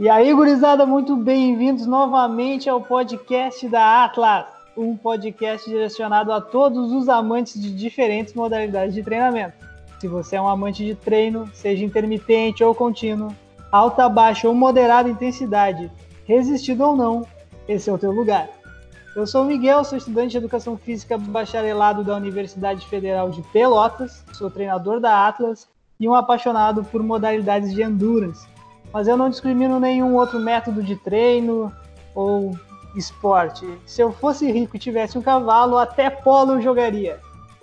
E aí, gurizada, muito bem-vindos novamente ao podcast da Atlas, um podcast direcionado a todos os amantes de diferentes modalidades de treinamento. Se você é um amante de treino, seja intermitente ou contínuo, alta, baixa ou moderada intensidade, resistido ou não, esse é o teu lugar. Eu sou o Miguel, sou estudante de Educação Física bacharelado da Universidade Federal de Pelotas, sou treinador da Atlas e um apaixonado por modalidades de endurance. Mas eu não discrimino nenhum outro método de treino ou esporte. Se eu fosse rico e tivesse um cavalo, até polo eu jogaria.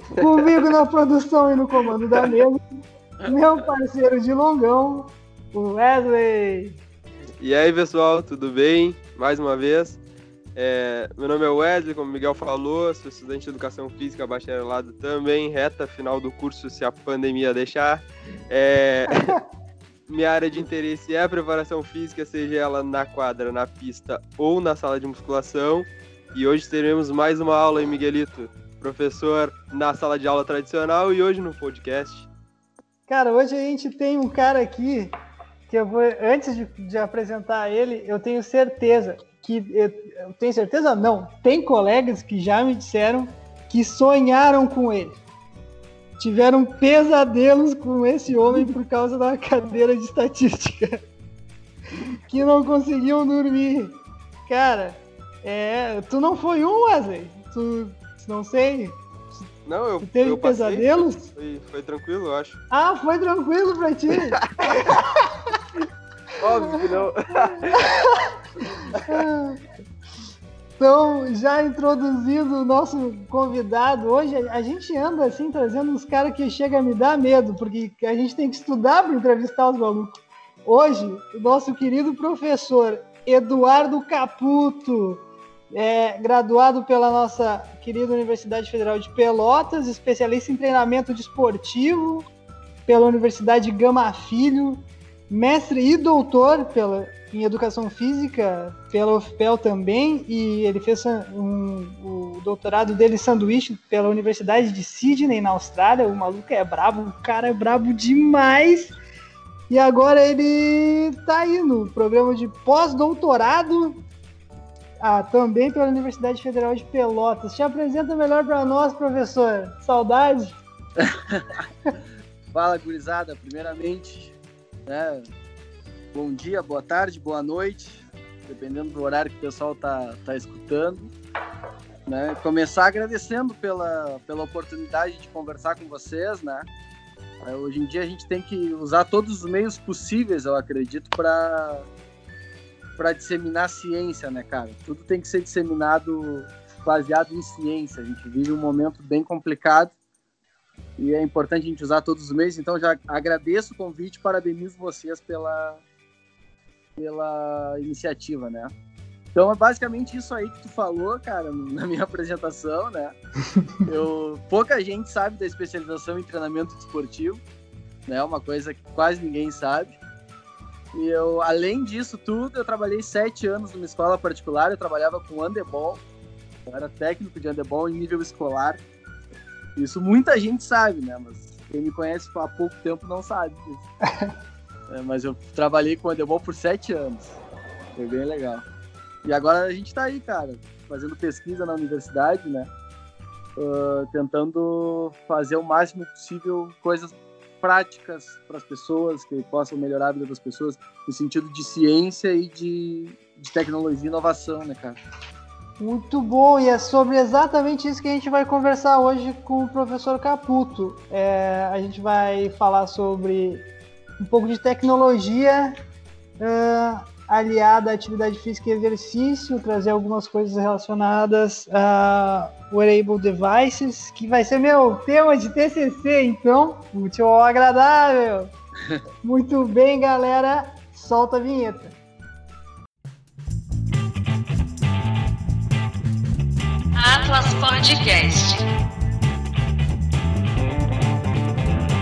Comigo na produção e no comando da mesa, meu parceiro de longão, o Wesley. E aí, pessoal, tudo bem? Mais uma vez. É, meu nome é Wesley, como o Miguel falou, sou estudante de Educação Física bacharelado também, reta final do curso se a pandemia deixar. É, minha área de interesse é a preparação física, seja ela na quadra, na pista ou na sala de musculação. E hoje teremos mais uma aula, hein, Miguelito? Professor na sala de aula tradicional e hoje no podcast. Cara, hoje a gente tem um cara aqui que eu vou, antes de, de apresentar ele, eu tenho certeza que eu tenho certeza não, tem colegas que já me disseram que sonharam com ele. Tiveram pesadelos com esse homem por causa da cadeira de estatística. que não conseguiam dormir. Cara, é, tu não foi um, Wesley? Tu não sei. Não, eu. Tu teve eu passei, pesadelos? Foi, foi tranquilo, eu acho. Ah, foi tranquilo pra ti. Óbvio que não. Então, já introduzindo o nosso convidado, hoje a gente anda assim trazendo uns caras que chega a me dar medo, porque a gente tem que estudar para entrevistar os malucos. Hoje, o nosso querido professor Eduardo Caputo, é, graduado pela nossa querida Universidade Federal de Pelotas, especialista em treinamento desportivo pela Universidade Gama Filho, mestre e doutor pela, em educação física pela UFPEL também, e ele fez um, o doutorado dele sanduíche pela Universidade de Sydney, na Austrália. O maluco é brabo, o cara é brabo demais. E agora ele está aí no programa de pós-doutorado, ah, também pela Universidade Federal de Pelotas. Te apresenta melhor para nós, professor. Saudade? Fala, gurizada. Primeiramente, né, bom dia, boa tarde, boa noite, dependendo do horário que o pessoal tá, tá escutando. Né? Começar agradecendo pela, pela oportunidade de conversar com vocês, né? É, hoje em dia a gente tem que usar todos os meios possíveis, eu acredito, para para disseminar ciência, né, cara? Tudo tem que ser disseminado baseado em ciência. A gente vive um momento bem complicado e é importante a gente usar todos os meios. Então já agradeço o convite, parabenizo vocês pela pela iniciativa, né? Então é basicamente isso aí que tu falou, cara, na minha apresentação, né? Eu, pouca gente sabe da especialização em treinamento desportivo, né? Uma coisa que quase ninguém sabe. E eu, além disso tudo, eu trabalhei sete anos numa escola particular, eu trabalhava com handebol, eu era técnico de handebol em nível escolar. Isso muita gente sabe, né? Mas quem me conhece há pouco tempo não sabe disso. É, mas eu trabalhei com handebol por sete anos. Foi bem legal. E agora a gente está aí, cara, fazendo pesquisa na universidade, né? Uh, tentando fazer o máximo possível coisas práticas para as pessoas, que possam melhorar a vida das pessoas, no sentido de ciência e de, de tecnologia e inovação, né, cara? Muito bom, e é sobre exatamente isso que a gente vai conversar hoje com o professor Caputo. É, a gente vai falar sobre um pouco de tecnologia uh, aliada à atividade física e exercício, trazer algumas coisas relacionadas a wearable devices, que vai ser meu tema de TCC, então, útil ao agradável. Muito bem, galera, solta a vinheta. Atlas Podcast.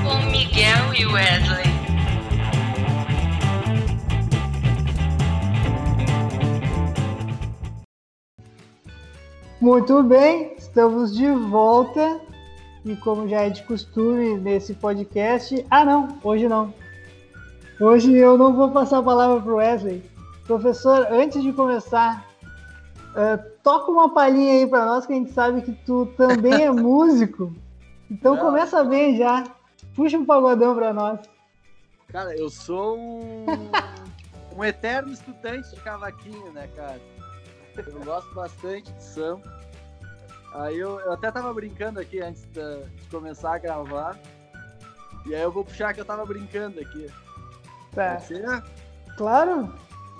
Com Miguel e Wesley. Muito bem, estamos de volta. E como já é de costume nesse podcast. Ah, não, hoje não. Hoje eu não vou passar a palavra para o Wesley. Professor, antes de começar, uh, toca uma palhinha aí para nós, que a gente sabe que tu também é músico. Então Não. começa bem já. Puxa um pagodão para nós. Cara, eu sou um, um eterno estudante de cavaquinho, né, cara? Eu gosto bastante de samba. Aí eu, eu até tava brincando aqui antes da- de começar a gravar. E aí eu vou puxar que eu tava brincando aqui. Tá. Claro?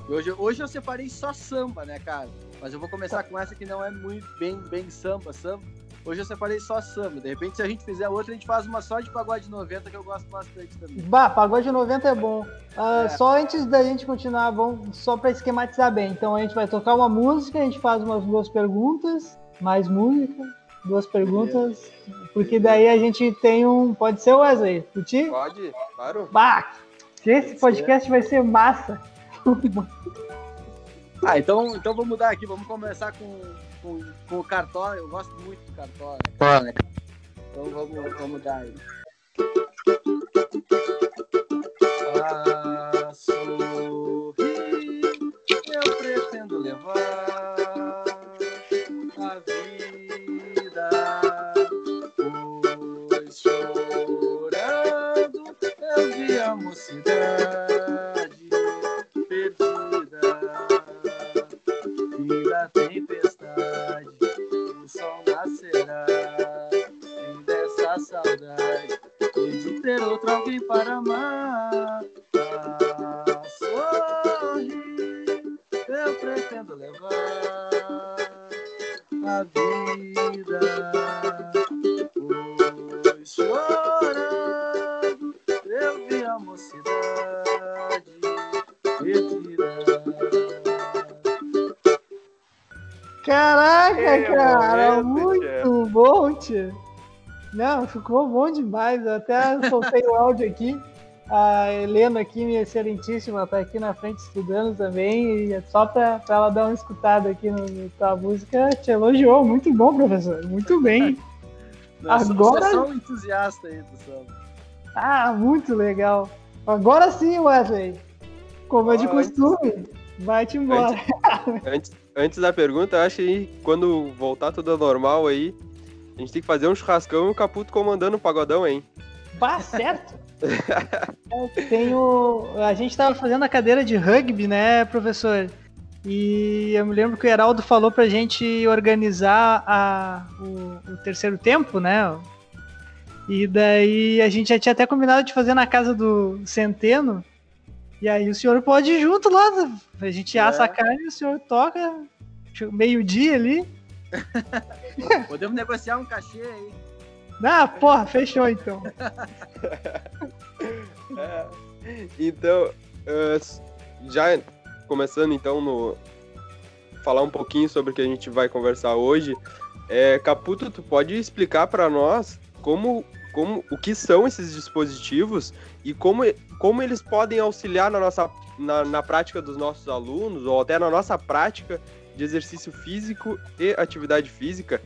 Hoje, hoje eu separei só samba, né, cara? Mas eu vou começar com essa que não é muito bem, bem samba, samba. Hoje eu separei só samba. De repente, se a gente fizer outra, a gente faz uma só de pagode 90, que eu gosto bastante também. Bah, pagode 90 é bom. Ah, É. Só antes da gente continuar, vamos, só para esquematizar bem. Então a gente vai tocar uma música, a gente faz umas duas perguntas, mais música, duas perguntas, porque daí a gente tem um. Pode ser Wesley? Curti? Pode? Claro. Bah! Esse podcast vai ser massa. Ah, então, então vamos mudar aqui. Vamos começar com, com, com o Cartola. Eu gosto muito do Cartola. Né? Então vamos, vamos dar aí. A sorrir, eu pretendo levar a vida, pois chorando eu vi a mocidade fim dessa saudade, e de ter outro alguém para amar. A sorrir, eu pretendo levar a vida, pois chorando eu vi a mocidade perdida. Caraca, Que cara, muito bom, tia. Não, ficou bom demais. Eu até soltei o áudio aqui. A Helena aqui, minha excelentíssima, tá aqui na frente estudando também. E é só pra, pra ela dar uma escutada aqui no, no tua música, te elogiou. Muito bom, professor. Muito bem. Sou- Agora- sou só um entusiasta aí do samba. Ah, muito legal. Agora sim, Wesley. Como é de costume, vai-te embora. Antes, antes da pergunta, eu acho que quando voltar tudo ao normal aí, a gente tem que fazer um churrascão e o Caputo comandando o pagodão, hein? Bah, certo? Eu tenho. A gente tava fazendo a cadeira de rugby, né, professor? E eu me lembro que o Heraldo falou pra gente organizar a, o, o terceiro tempo, né? E daí a gente já tinha até combinado de fazer na casa do Centeno. E aí o senhor pode ir junto lá. A gente assa É. a carne e o senhor toca meio-dia ali. Podemos negociar um cachê aí. Ah, porra, fechou então. É. Então, eh, já começando então no falar um pouquinho sobre o que a gente vai conversar hoje, é, Caputo, tu pode explicar para nós como, como o que são esses dispositivos e como, como eles podem auxiliar na nossa na, na prática dos nossos alunos ou até na nossa prática de exercício físico e atividade física?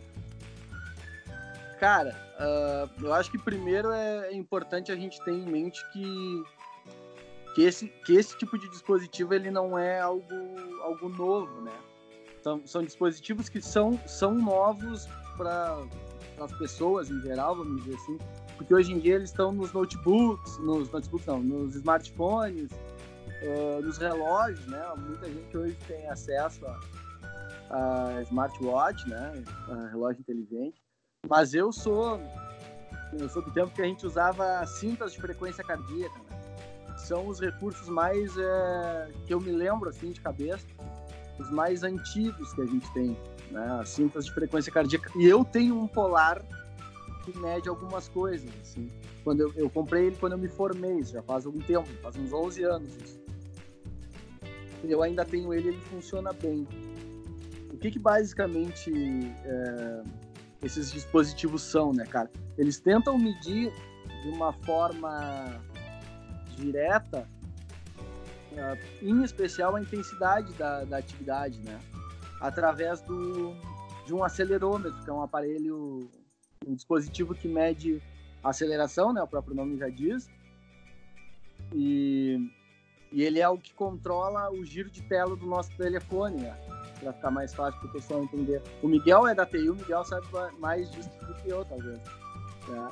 Cara, ah, eu acho que primeiro é importante a gente ter em mente que, que, esse, que esse tipo de dispositivo ele não é algo, algo novo, né? São, são dispositivos que são, são novos para as pessoas em geral, vamos dizer assim, porque hoje em dia eles estão nos notebooks, nos notebooks não, nos smartphones, ah, nos relógios, né? Muita gente hoje tem acesso a, a smartwatch, né? A relógio inteligente. Mas eu sou eu sou do tempo que a gente usava cintas de frequência cardíaca. Né? São os recursos mais é, que eu me lembro assim de cabeça, os mais antigos que a gente tem, né? As cintas de frequência cardíaca. E eu tenho um polar que mede algumas coisas, assim. Quando eu, eu comprei ele quando eu me formei, já faz algum tempo, faz uns 11 anos isso. Eu ainda tenho ele, ele funciona bem. Que que basicamente é, esses dispositivos são, né, cara? Eles tentam medir de uma forma direta, uh, em especial a intensidade da, da atividade, né? Através do, de um acelerômetro, que é um aparelho, um dispositivo que mede a aceleração, né? O próprio nome já diz. E E ele é o que controla o giro de tela do nosso telefone, né? Para ficar mais fácil para o pessoal entender. O Miguel é da TI, o Miguel sabe mais disso do que eu, talvez. Né?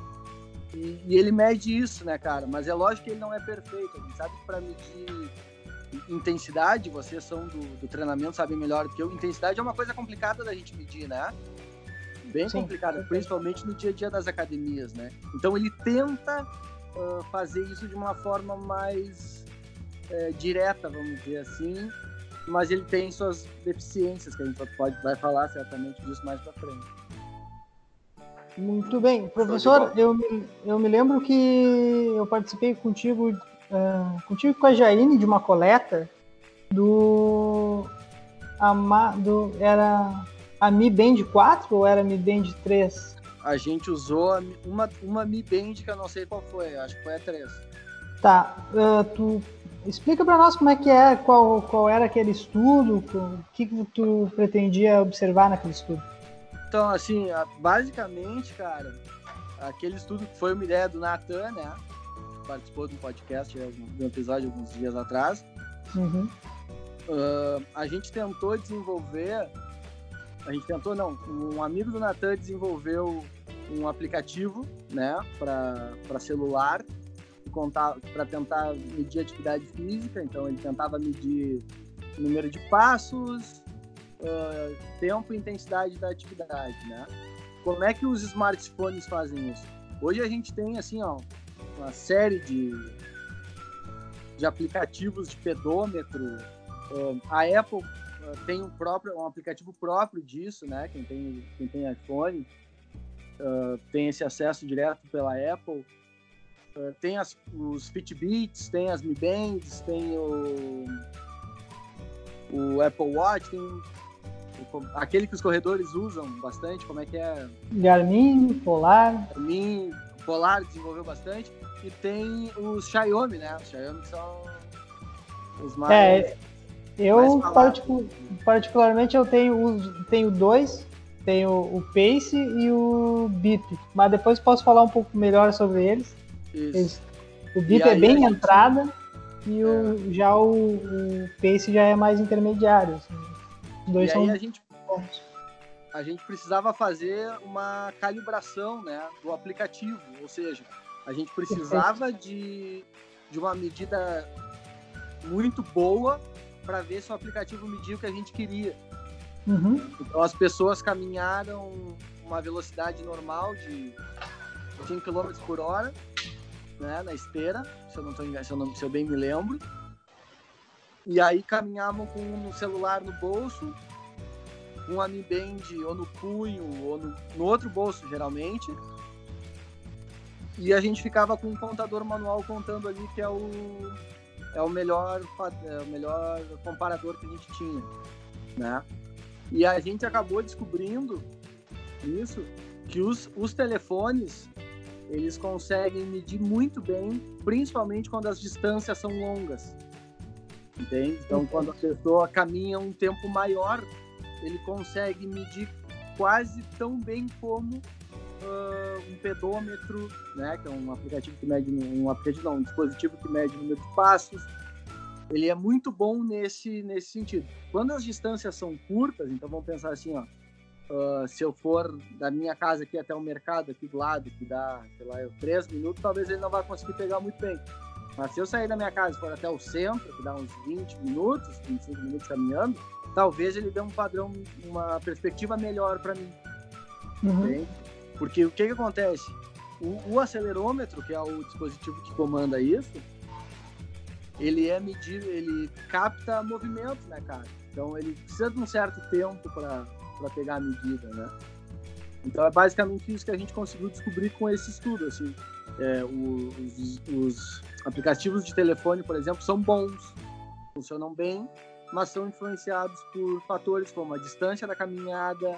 E, e, ele mede isso, né, cara? Mas é lógico que ele não é perfeito. A gente sabe que para medir intensidade, vocês são do, do, treinamento, sabem melhor do que eu. Intensidade é uma coisa complicada da gente medir, né? Bem Sim. complicada, principalmente no dia a dia das academias, né? Então ele tenta uh, fazer isso de uma forma mais uh, direta, vamos dizer assim, mas ele tem suas deficiências, que a gente pode, vai falar certamente disso mais para frente. Muito bem. Professor, eu me, eu me lembro que eu participei contigo, uh, contigo com a Jaine de uma coleta do, Ama, do era a Mi Band 4 ou era a Mi Band 3? A gente usou uma, uma Mi Band que eu não sei qual foi, acho que foi a 3. Tá, uh, tu explica para nós como é que é, qual, qual era aquele estudo, o que, que tu pretendia observar naquele estudo? Então, assim, basicamente, cara, aquele estudo que foi uma ideia do Natan, né? Participou de um podcast, de um episódio alguns dias atrás. Uhum. Uh, a gente tentou desenvolver, a gente tentou não, um amigo do Natan desenvolveu um aplicativo, né, para celular, para tentar medir atividade física. Então ele tentava medir número de passos, uh, tempo e intensidade da atividade, né? Como é que os smartphones fazem isso? Hoje a gente tem assim, ó, uma série de, de aplicativos de pedômetro. Uh, a Apple uh, tem um próprio um aplicativo próprio disso, né? Quem tem quem tem iPhone tem esse acesso direto pela Apple. Tem as, os Fitbits, tem as Mi Bands, tem o, o Apple Watch, tem aquele que os corredores usam bastante, como é que é? Garmin, Polar. Garmin, Polar desenvolveu bastante. E tem os Xiaomi, né? Os Xiaomi são os mais. É, eu particu particularmente eu tenho, tenho dois. Tenho o Pace e o Bip. Mas depois posso falar um pouco melhor sobre eles. Isso. O Bip é bem gente... entrada e o, é. já o, o Pace já é mais intermediário. Assim. Dois e são... aí a gente, a gente precisava fazer uma calibração né, do aplicativo, ou seja, a gente precisava de, de uma medida muito boa para ver se o aplicativo media o que a gente queria. Uhum. Então as pessoas caminharam uma velocidade normal de 5 km por hora, né, na esteira, se eu não tô, se eu, não, se eu bem me lembro. E aí caminhavam com um celular no bolso, um Mi Band ou no punho ou no, no, outro bolso, geralmente. E a gente ficava com um contador manual contando ali que é o, é o, melhor, é o melhor comparador que a gente tinha, né? E a gente acabou descobrindo isso, que os, os telefones, eles conseguem medir muito bem, principalmente quando as distâncias são longas entende? Então, quando a pessoa caminha um tempo maior, ele consegue medir quase tão bem como uh, um pedômetro, né, que é um aplicativo que mede um aplicativo não, um dispositivo que mede o número de passos. Ele é muito bom nesse nesse sentido. Quando as distâncias são curtas, então vamos pensar assim, ó, uh, se eu for da minha casa aqui até o mercado aqui do lado, que dá, sei lá, três minutos, talvez ele não vá conseguir pegar muito bem. Mas se eu sair da minha casa e for até o centro, que dá uns 20 minutos, 25 minutos caminhando, talvez ele dê um padrão, uma perspectiva melhor para mim. Uhum. Porque o que, que acontece? O, o, acelerômetro, que é o dispositivo que comanda isso, ele é medir, ele capta movimento, né, cara? Então ele precisa de um certo tempo para pegar a medida, né? Então é basicamente isso que a gente conseguiu descobrir com esse estudo, assim. É, os, os aplicativos de telefone, por exemplo, são bons, funcionam bem, mas são influenciados por fatores como a distância da caminhada,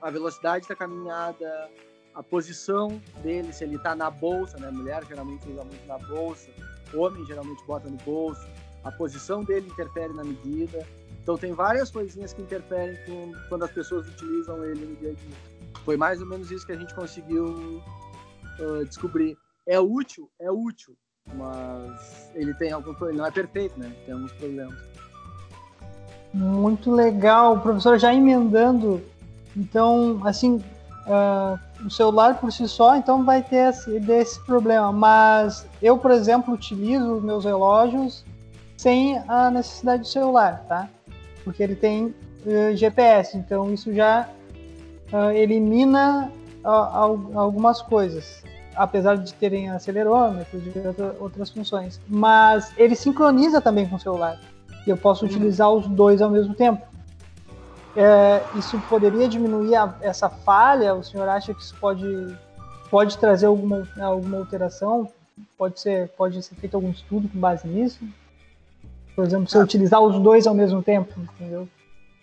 a velocidade da caminhada, a posição dele, se ele está na bolsa, né? Mulher geralmente usa muito na bolsa, homem geralmente bota no bolso, a posição dele interfere na medida. Então tem várias coisinhas que interferem com, quando as pessoas utilizam ele no dia a dia. Foi mais ou menos isso que a gente conseguiu uh, descobrir. É útil? É útil. mas ele tem algum ele não é perfeito, né? Tem alguns problemas. Muito legal, professor já emendando. Então, assim, uh, o celular por si só, então vai ter esse, desse problema. Mas eu, por exemplo, utilizo meus relógios sem a necessidade de celular, tá? Porque ele tem uh, GPS, então isso já uh, elimina algumas coisas, apesar de terem acelerômetros e outras funções. Mas ele sincroniza também com o celular. E eu posso uhum. utilizar os dois ao mesmo tempo. É, isso poderia diminuir a, essa falha? O senhor acha que isso pode, pode trazer alguma, alguma alteração? Pode ser, pode ser feito algum estudo com base nisso? Por exemplo, se eu ah. utilizar os dois ao mesmo tempo, entendeu?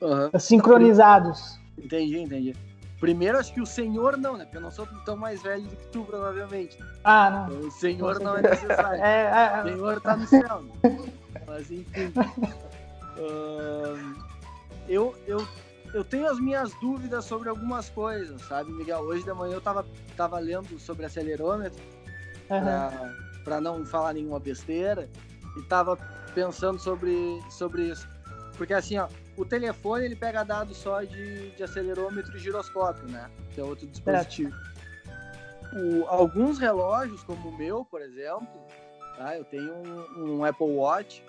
Uhum. Sincronizados. Entendi, entendi. Primeiro, acho que o senhor não, né? Porque eu não sou tão mais velho do que tu, provavelmente. Ah, não. Então, o senhor não é necessário. É, é, é, o senhor tá no céu. Né? Mas, enfim. Uh, eu, eu, eu tenho as minhas dúvidas sobre algumas coisas, sabe, Miguel? Hoje de manhã eu tava, tava lendo sobre acelerômetro, uhum. para não falar nenhuma besteira, e tava pensando sobre, sobre isso. Porque assim, ó, o telefone ele pega dados só de, de acelerômetro e giroscópio, né? Que é outro dispositivo. O, alguns relógios, como o meu, por exemplo, tá? eu tenho um, um Apple Watch.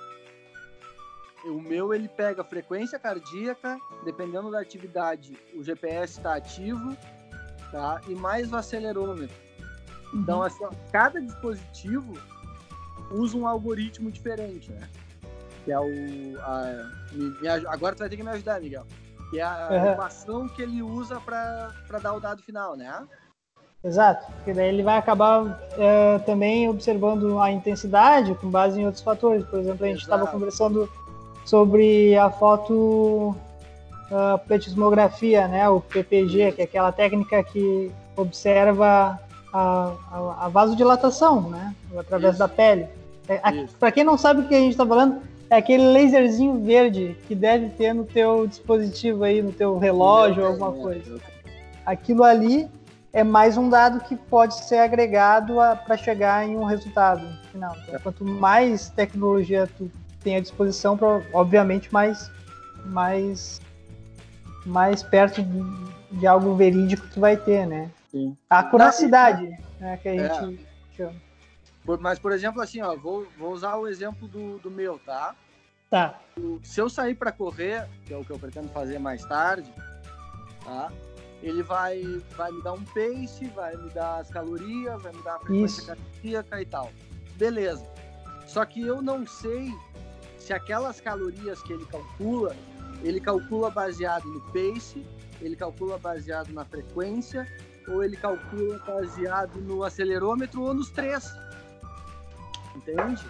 O meu ele pega frequência cardíaca, dependendo da atividade, o GPS está ativo, tá? E mais o acelerômetro. Então, uhum. assim, ó, cada dispositivo usa um algoritmo diferente, né? que é o. A, me, me, agora tu vai ter que me ajudar, Miguel. Que é a uhum. equação que ele usa para dar o dado final, né? Exato, porque daí ele vai acabar é, também observando a intensidade com base em outros fatores. Por exemplo, a gente estava conversando sobre a foto uh, né, o PPG, que é aquela técnica que observa a, a, a vasodilatação, né, através Isso. da pele. É, Para quem não sabe o que a gente está falando, é aquele laserzinho verde que deve ter no teu dispositivo aí, no teu relógio ou alguma coisa. Aquilo ali é mais um dado que pode ser agregado para chegar em um resultado final. Então, quanto mais tecnologia tu tem à disposição, pra, obviamente mais, mais, mais perto de, de, algo verídico tu vai ter, né? Sim. A curacidade, né, que a é. gente é. chama. Por, mas, por exemplo, assim, ó, vou, vou usar o exemplo do, do meu, tá? Tá. Se eu sair para correr, que é o que eu pretendo fazer mais tarde, tá? Ele vai, vai me dar um pace, vai me dar as calorias, vai me dar a frequência cardíaca e tal. Beleza. Só que eu não sei se aquelas calorias que ele calcula, ele calcula baseado no pace, ele calcula baseado na frequência, ou ele calcula baseado no acelerômetro ou nos três entende?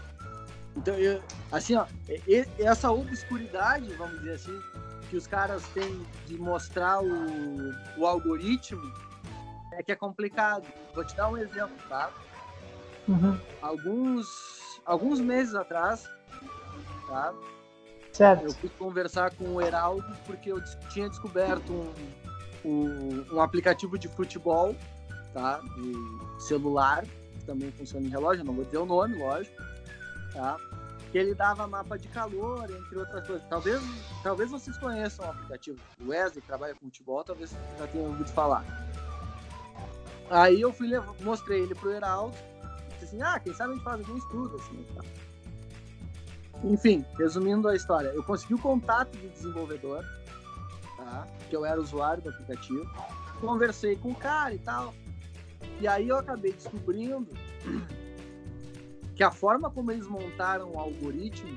Então, eu, assim, ó, essa obscuridade, vamos dizer assim, que os caras têm de mostrar o, o algoritmo é que é complicado. Vou te dar um exemplo, tá? Uhum. Alguns, alguns meses atrás, tá? Certo. Eu fui conversar com o Heraldo porque eu tinha descoberto um, um, um aplicativo de futebol, tá? De celular, também funciona em relógio, não vou dizer o nome, lógico, tá? Que ele dava mapa de calor, entre outras coisas. Talvez, talvez vocês conheçam o aplicativo. Wesley, que trabalha com futebol, talvez já tenham ouvido falar. Aí eu fui mostrei ele pro Heraldo, disse assim, ah, quem sabe a gente faz algum estudo, assim, tá? Enfim, resumindo a história, eu consegui o contato do desenvolvedor, tá? Que eu era usuário do aplicativo. Conversei com o cara e tal. E aí eu acabei descobrindo que a forma como eles montaram o algoritmo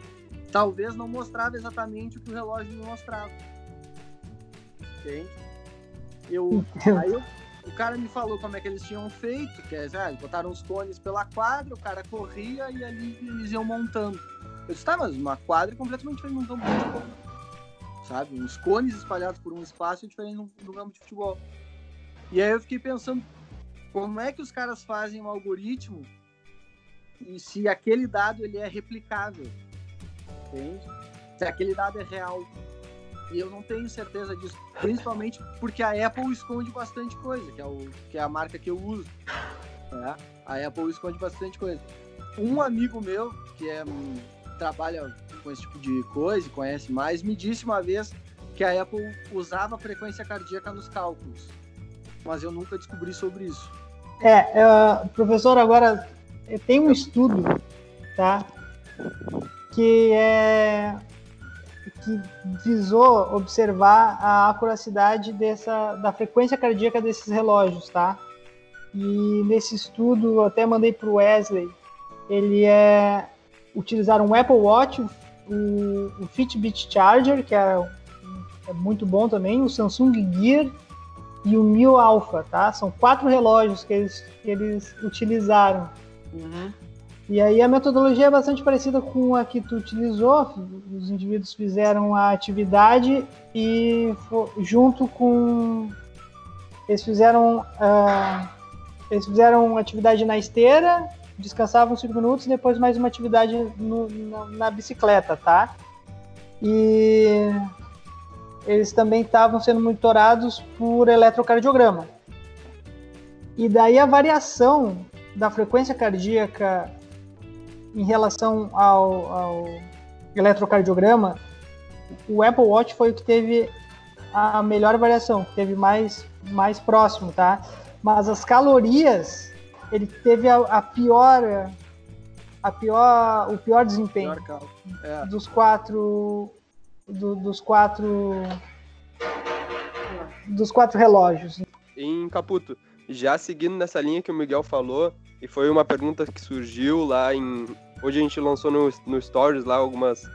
talvez não mostrava exatamente o que o relógio me mostrava. Entende? Eu, aí eu, o cara me falou como é que eles tinham feito, que é, ah, botaram os cones pela quadra, o cara corria e ali eles iam montando. Eu disse, tá, mas uma quadra é completamente diferente de um campo de futebol. Sabe? Uns cones espalhados por um espaço é diferente do campo de futebol. E aí eu fiquei pensando, como é que os caras fazem um algoritmo e se aquele dado ele é replicável, entende? Se aquele dado é real. E eu não tenho certeza disso, principalmente porque a Apple esconde bastante coisa, que é, o, que é a marca que eu uso. Né? A Apple esconde bastante coisa. um amigo meu que é trabalha com esse tipo de coisa, conhece mais, me disse uma vez que a Apple usava frequência cardíaca nos cálculos, mas eu nunca descobri sobre isso. É, uh, professor, agora tem um estudo, tá? Que é que visou observar a acuracidade dessa da frequência cardíaca desses relógios, tá? E nesse estudo, eu até mandei para o Wesley, ele é utilizar um Apple Watch, o, o Fitbit Charger, que é, é, muito bom também, o Samsung Gear e o Mio Alpha, tá? São quatro relógios que eles, que eles utilizaram. Uhum. E aí a metodologia é bastante parecida com a que tu utilizou. Os indivíduos fizeram a atividade e junto com eles fizeram uh, eles fizeram atividade na esteira, descansavam cinco minutos, depois mais uma atividade no, na, na bicicleta, tá? E eles também estavam sendo monitorados por eletrocardiograma. E daí a variação da frequência cardíaca em relação ao, ao eletrocardiograma, o Apple Watch foi o que teve a melhor variação, que teve mais, mais próximo, tá? Mas as calorias, ele teve a, a pior, a pior, o pior desempenho pior é. dos quatro, do, dos quatro, dos quatro relógios. Em Caputo, já seguindo nessa linha que o Miguel falou, e foi uma pergunta que surgiu lá em. Hoje a gente lançou no, no Stories lá algumas.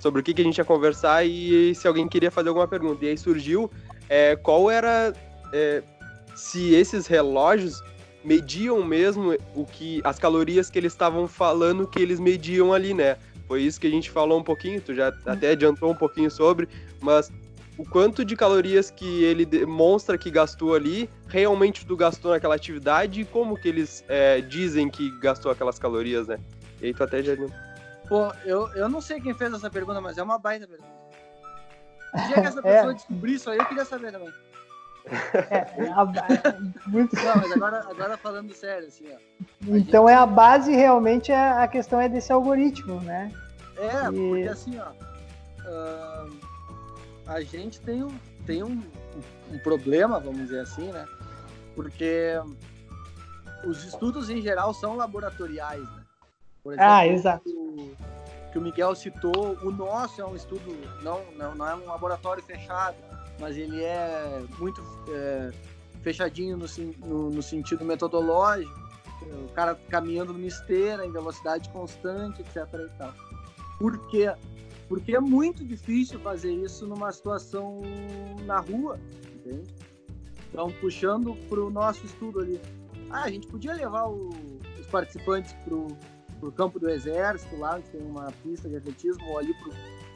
Sobre o que, que a gente ia conversar e se alguém queria fazer alguma pergunta. E aí surgiu é, qual era. É, se esses relógios mediam mesmo o que as calorias que eles estavam falando que eles mediam ali, né? Foi isso que a gente falou um pouquinho, tu já até adiantou um pouquinho sobre, mas o quanto de calorias que ele demonstra que gastou ali, realmente tu gastou naquela atividade e como que eles é, dizem que gastou aquelas calorias, né? E aí tu até já... Pô, eu, eu não sei quem fez essa pergunta, mas é uma baita pergunta. O dia que essa é. pessoa é. descobrir isso aí, eu queria saber também. É, é a... Muito... Não, mas agora, agora falando sério, assim, ó. Então gente... é a base, realmente, é, a questão é desse algoritmo, né? É, e... porque assim, ó... Uh a gente tem um, tem um, um problema, vamos dizer assim, né? Porque os estudos em geral são laboratoriais, né? Por exemplo, ah, exato. O, que o Miguel citou, o nosso é um estudo, não, não, não é um laboratório fechado, mas ele é muito é, fechadinho no, no, no, sentido metodológico, o cara caminhando numa esteira em velocidade constante, etc. E tal. Por quê? Porque é muito difícil fazer isso numa situação na rua, entende? Então, puxando para o nosso estudo ali. Ah, a gente podia levar o, os participantes para o campo do Exército, lá onde tem uma pista de atletismo, ou ali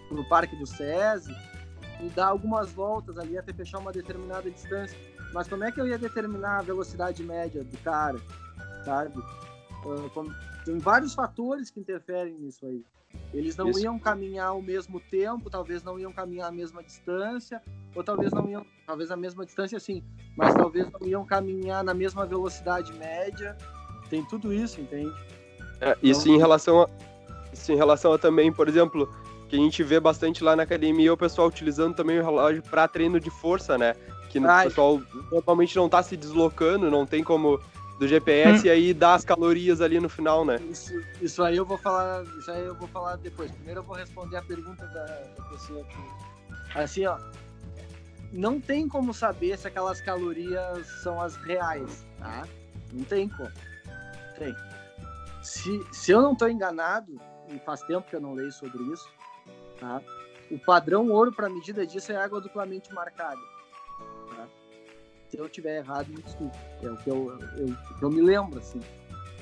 para o Parque do SESI, e dar algumas voltas ali até fechar uma determinada distância. Mas como é que eu ia determinar a velocidade média do cara, sabe? Uh, tem vários fatores que interferem nisso aí. Eles não Isso. iam caminhar ao mesmo tempo, talvez não iam caminhar a mesma distância, ou talvez não iam, talvez a mesma distância sim, mas talvez não iam caminhar na mesma velocidade média. Tem tudo isso, entende? É, isso então, em relação a, isso em relação a também, por exemplo, que a gente vê bastante lá na academia o pessoal utilizando também o relógio para treino de força, né? Que o pessoal normalmente não está se deslocando, não tem como do GPS hum. e aí dá as calorias ali no final, né? Isso, isso aí eu vou falar, isso aí eu vou falar depois. Primeiro eu vou responder a pergunta da, da pessoa aqui. Assim, ó, não tem como saber se aquelas calorias são as reais, tá? Não tem como. Tem. Se, se eu não estou enganado, e faz tempo que eu não leio sobre isso, tá? O padrão ouro para medida disso é água duplamente marcada. Se eu tiver errado, me desculpe. É o que eu, eu, que eu me lembro, assim.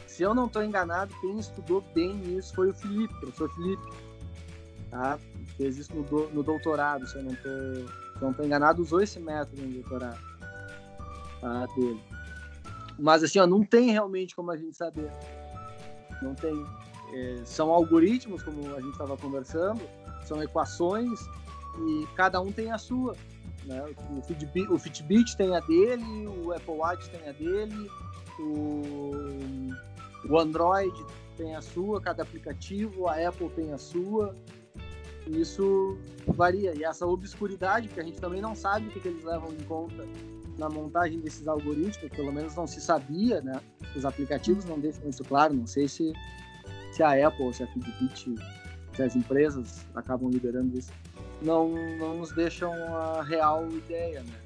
Se eu não estou enganado, quem estudou bem isso foi o Felipe, professor Felipe. Tá? Fez isso no, no doutorado, se eu não estou enganado, usou esse método no doutorado tá, dele. Mas assim, ó, não tem realmente como a gente saber. Não tem. É, são algoritmos, como a gente estava conversando, são equações e cada um tem a sua. Né? O, Fitbit, o Fitbit tem a dele, o Apple Watch tem a dele, o, o Android tem a sua, cada aplicativo, a Apple tem a sua. Isso varia. E essa obscuridade, que a gente também não sabe o que, que eles levam em conta na montagem desses algoritmos, pelo menos não se sabia, né? Os aplicativos não deixam isso claro, não sei se, se a Apple ou se a Fitbit, se as empresas acabam liberando isso, não, não nos deixam a real ideia, né?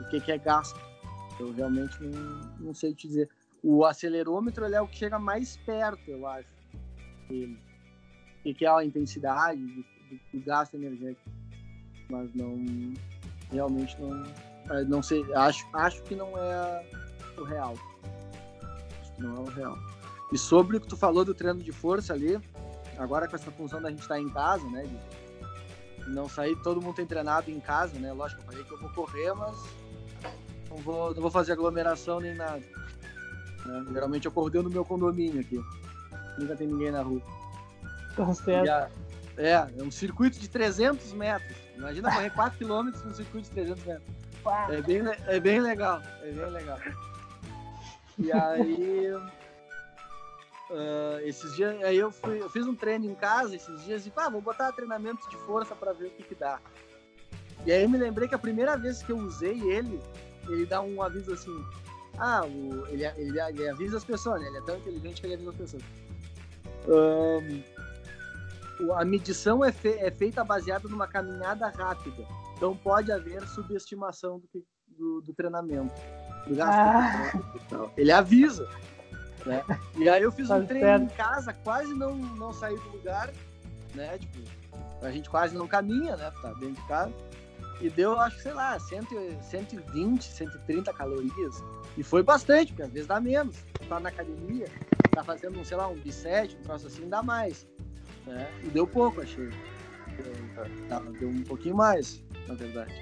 O, que, que é gasto. Eu realmente não, não sei te dizer. O acelerômetro ele é o que chega mais perto, eu acho, dele. O que é a intensidade do, do, do gasto energético. Mas não, realmente não, não sei, acho, acho que não é o real. Acho que não é o real. E sobre o que tu falou do treino de força ali, agora com essa função da gente estar em casa, né? De não sair, todo mundo tem treinado em casa, né? Lógico, eu falei que eu vou correr, mas não vou, não vou fazer aglomeração nem nada. Né? Geralmente eu corro dentro do meu condomínio aqui. Nunca tem ninguém na rua. Tá certo. A, é, é um circuito de 300 metros. Imagina correr 4 km no circuito de 300 metros. É bem, é bem legal, é bem legal. E aí, uh, esses dias, aí eu, fui, eu fiz um treino em casa esses dias e, ah, vou botar treinamento de força para ver o que que dá. E aí eu me lembrei que a primeira vez que eu usei ele, ele dá um aviso assim, ah, o, ele, ele, ele avisa as pessoas, né? Ele é tão inteligente que ele avisa as pessoas. Um, a medição é, fe, é feita baseada numa caminhada rápida. Então pode haver subestimação do, do, do treinamento. Do gasto ah. Ele avisa. Né? E aí eu fiz um tá treino certo. em casa, quase não, não saí do lugar, né? Tipo, a gente quase não caminha, né? Tá dentro de casa. E deu, acho que, sei lá, 100, 120, 130 calorias. E foi bastante, porque às vezes dá menos. Tá na academia, tá fazendo, sei lá, um bisete, um troço assim, dá mais. Né? E deu pouco, achei. Deu, deu um pouquinho mais na verdade.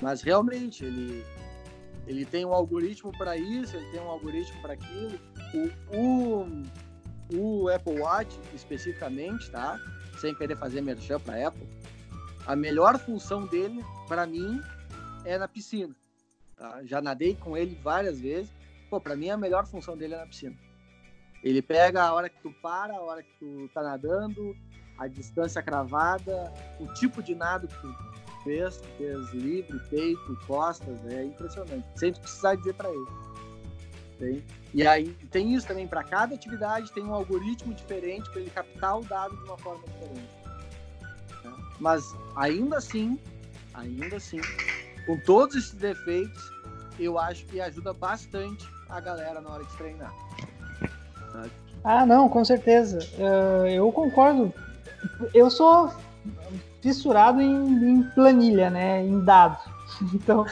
Mas realmente, ele, ele tem um algoritmo para isso, ele tem um algoritmo para aquilo. O, o, o, Apple Watch, especificamente, tá? Sem querer fazer merchan para Apple, a melhor função dele, para mim, é na piscina. Tá? Já nadei com ele várias vezes. Pô, para mim, a melhor função dele é na piscina. Ele pega a hora que tu para, a hora que tu tá nadando, a distância cravada, o tipo de nado que tu fez, fez livre, peito, costas, é impressionante. Sem precisar dizer para ele. Tem. E aí tem isso também, para cada atividade tem um algoritmo diferente para ele captar o dado de uma forma diferente. Né? Mas ainda assim, ainda assim, com todos esses defeitos, eu acho que ajuda bastante a galera na hora de treinar. Ah, não, com certeza. Uh, eu concordo. Eu sou fissurado em, em planilha, né? Em dados. Então,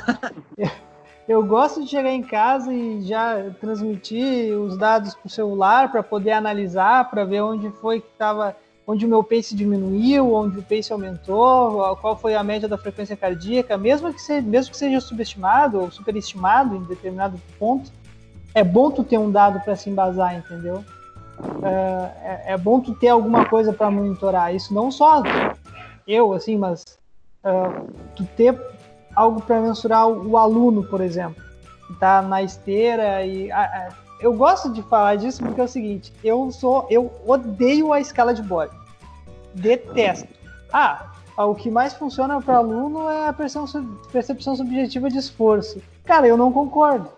eu gosto de chegar em casa e já transmitir os dados para o celular para poder analisar, para ver onde foi que estava, onde o meu pace diminuiu, onde o pace aumentou, qual foi a média da frequência cardíaca, mesmo que seja, mesmo que seja subestimado ou superestimado em determinado ponto, é bom tu ter um dado para se embasar, entendeu? É, é, é bom tu ter alguma coisa para monitorar. Isso não só eu, assim, mas uh, tu ter algo para mensurar o, o, aluno, por exemplo, que está na esteira e uh, eu gosto de falar disso porque é o seguinte, eu sou, eu odeio a escala de bode, detesto. Ah, o que mais funciona para aluno é a percepção, percepção subjetiva de esforço. Cara, eu não concordo.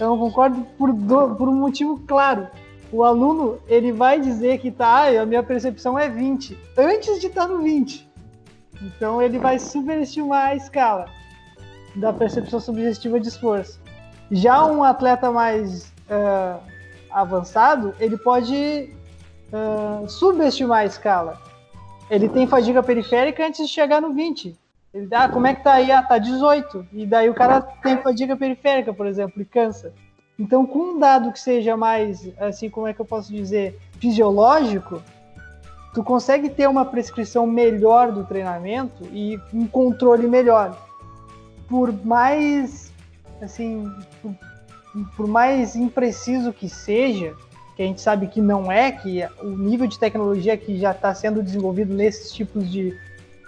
Eu não concordo por, do, por um motivo claro o aluno ele vai dizer que tá, a minha percepção é 20, antes de estar tá no 20. Então ele vai superestimar a escala da percepção subjetiva de esforço. Já um atleta mais uh, avançado, ele pode uh, subestimar a escala. Ele tem fadiga periférica antes de chegar no 20. Ele dá, ah, como é que tá aí? Ah, tá 18. E daí o cara tem fadiga periférica, por exemplo, e cansa. Então, com um dado que seja mais, assim, como é que eu posso dizer, fisiológico, tu consegue ter uma prescrição melhor do treinamento e um controle melhor. Por mais, assim, por, mais impreciso que seja, que a gente sabe que não é, que o nível de tecnologia que já está sendo desenvolvido nesses tipos de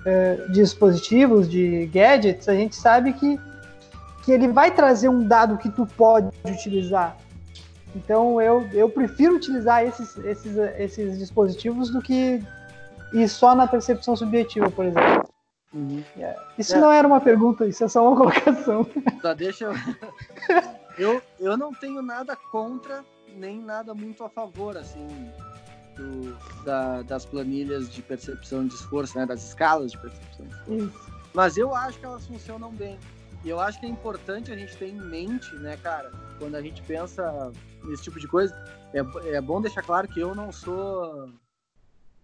uh, dispositivos, de gadgets, a gente sabe que que ele vai trazer um dado que tu pode utilizar. Então eu, eu prefiro utilizar esses, esses, esses dispositivos do que ir só na percepção subjetiva, por exemplo. Uhum. Isso É. não era uma pergunta, isso é só uma colocação. Tá, deixa eu... eu. Eu não tenho nada contra, nem nada muito a favor, assim, do- da- das planilhas de percepção de esforço, né? Das escalas de percepção de esforço. Isso. Mas eu acho que elas funcionam bem. E eu acho que é importante a gente ter em mente, né, cara, quando a gente pensa nesse tipo de coisa, é, é bom deixar claro que eu não sou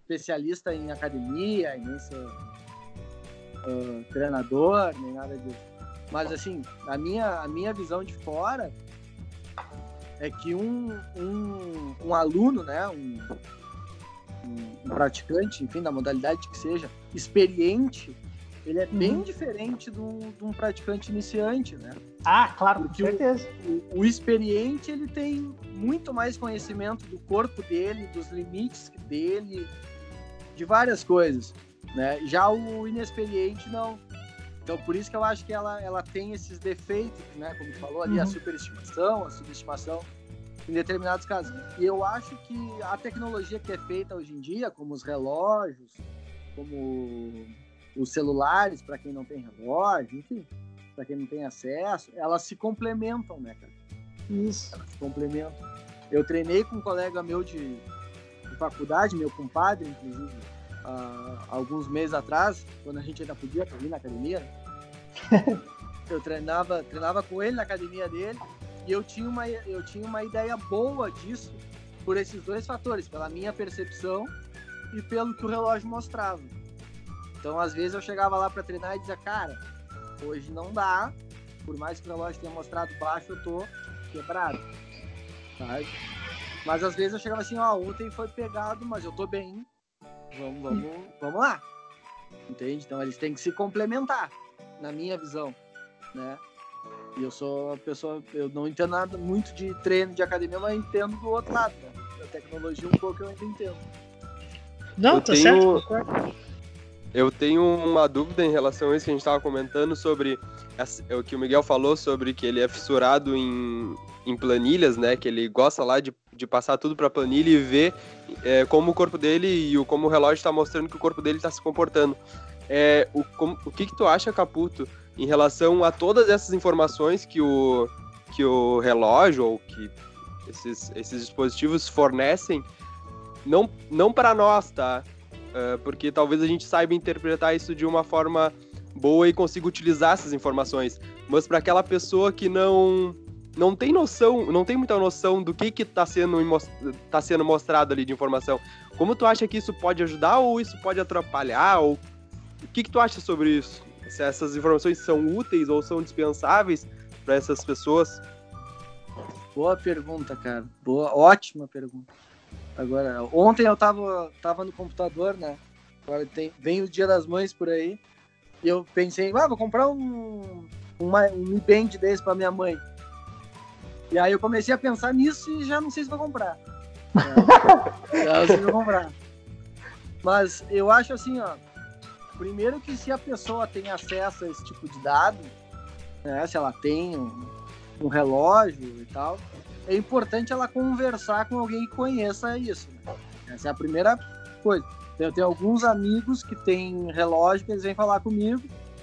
especialista em academia, nem sou ah, treinador, nem nada disso. Mas, assim, a minha, a minha visão de fora é que um, um, um aluno, né, um- um praticante, enfim, da modalidade que seja, experiente, ele é bem Uhum. diferente de um praticante iniciante, né? Ah, claro, com Porque certeza. O, o experiente, ele tem muito mais conhecimento do corpo dele, dos limites dele, de várias coisas, né? Já o inexperiente, não. Então, por isso que eu acho que ela, ela tem esses defeitos, né? Como falou ali, a Uhum. superestimação, a subestimação, em determinados casos. E eu acho que a tecnologia que é feita hoje em dia, como os relógios, como os celulares, para quem não tem relógio, enfim, para quem não tem acesso, elas se complementam, né, cara? Isso. Elas se complementam. Eu treinei com um colega meu de, de faculdade, meu compadre, inclusive, há alguns meses atrás, quando a gente ainda podia ir na academia. né? eu treinava, treinava com ele na academia dele e eu tinha uma, eu tinha uma ideia boa disso por esses dois fatores, pela minha percepção e pelo que o relógio mostrava. Então, às vezes eu chegava lá para treinar e dizia, cara, hoje não dá, por mais que o relógio tenha mostrado baixo, eu tô quebrado. Sabe? Mas às vezes eu chegava assim, ó, ontem foi pegado, mas eu tô bem. Vamos, vamos, vamos lá. Entende? Então eles têm que se complementar, na minha visão, né? E eu sou uma pessoa, eu não entendo nada muito de treino de academia, mas eu entendo do outro lado, né? Da tecnologia um pouco eu ainda entendo. Não, Eu tá tenho- certo, concordo. Eu tenho uma dúvida em relação a isso que a gente estava comentando sobre essa- o que o Miguel falou sobre que ele é fissurado em, em planilhas, né? Que ele gosta lá de, de passar tudo para planilha e ver é, como o corpo dele e o, como o relógio está mostrando que o corpo dele está se comportando. É, o, o que, que tu acha, Caputo, em relação a todas essas informações que o, que o relógio ou que esses, esses dispositivos fornecem, não, não para nós, tá? Uh, porque talvez a gente saiba interpretar isso de uma forma boa e consiga utilizar essas informações. Mas para aquela pessoa que não não tem noção, não tem muita noção do que que tá sendo tá sendo mostrado ali de informação. Como tu acha que isso pode ajudar ou isso pode atrapalhar ou o que que tu acha sobre isso? Se essas informações são úteis ou são dispensáveis para essas pessoas? Boa pergunta, cara. Boa, ótima pergunta. Agora, ontem eu tava, tava no computador, né? Agora tem, vem o Dia das Mães por aí. E eu pensei, ah, vou comprar um, uma, um Mi Band desse pra minha mãe. E aí eu comecei a pensar nisso e já não sei se vou comprar. É, já não sei se vou comprar. Mas eu acho assim, ó. Primeiro que se a pessoa tem acesso a esse tipo de dado, né, se ela tem um, um relógio e tal, é importante ela conversar com alguém que conheça isso. né? Essa é a primeira coisa. Eu tenho alguns amigos que têm relógio que eles vêm falar comigo,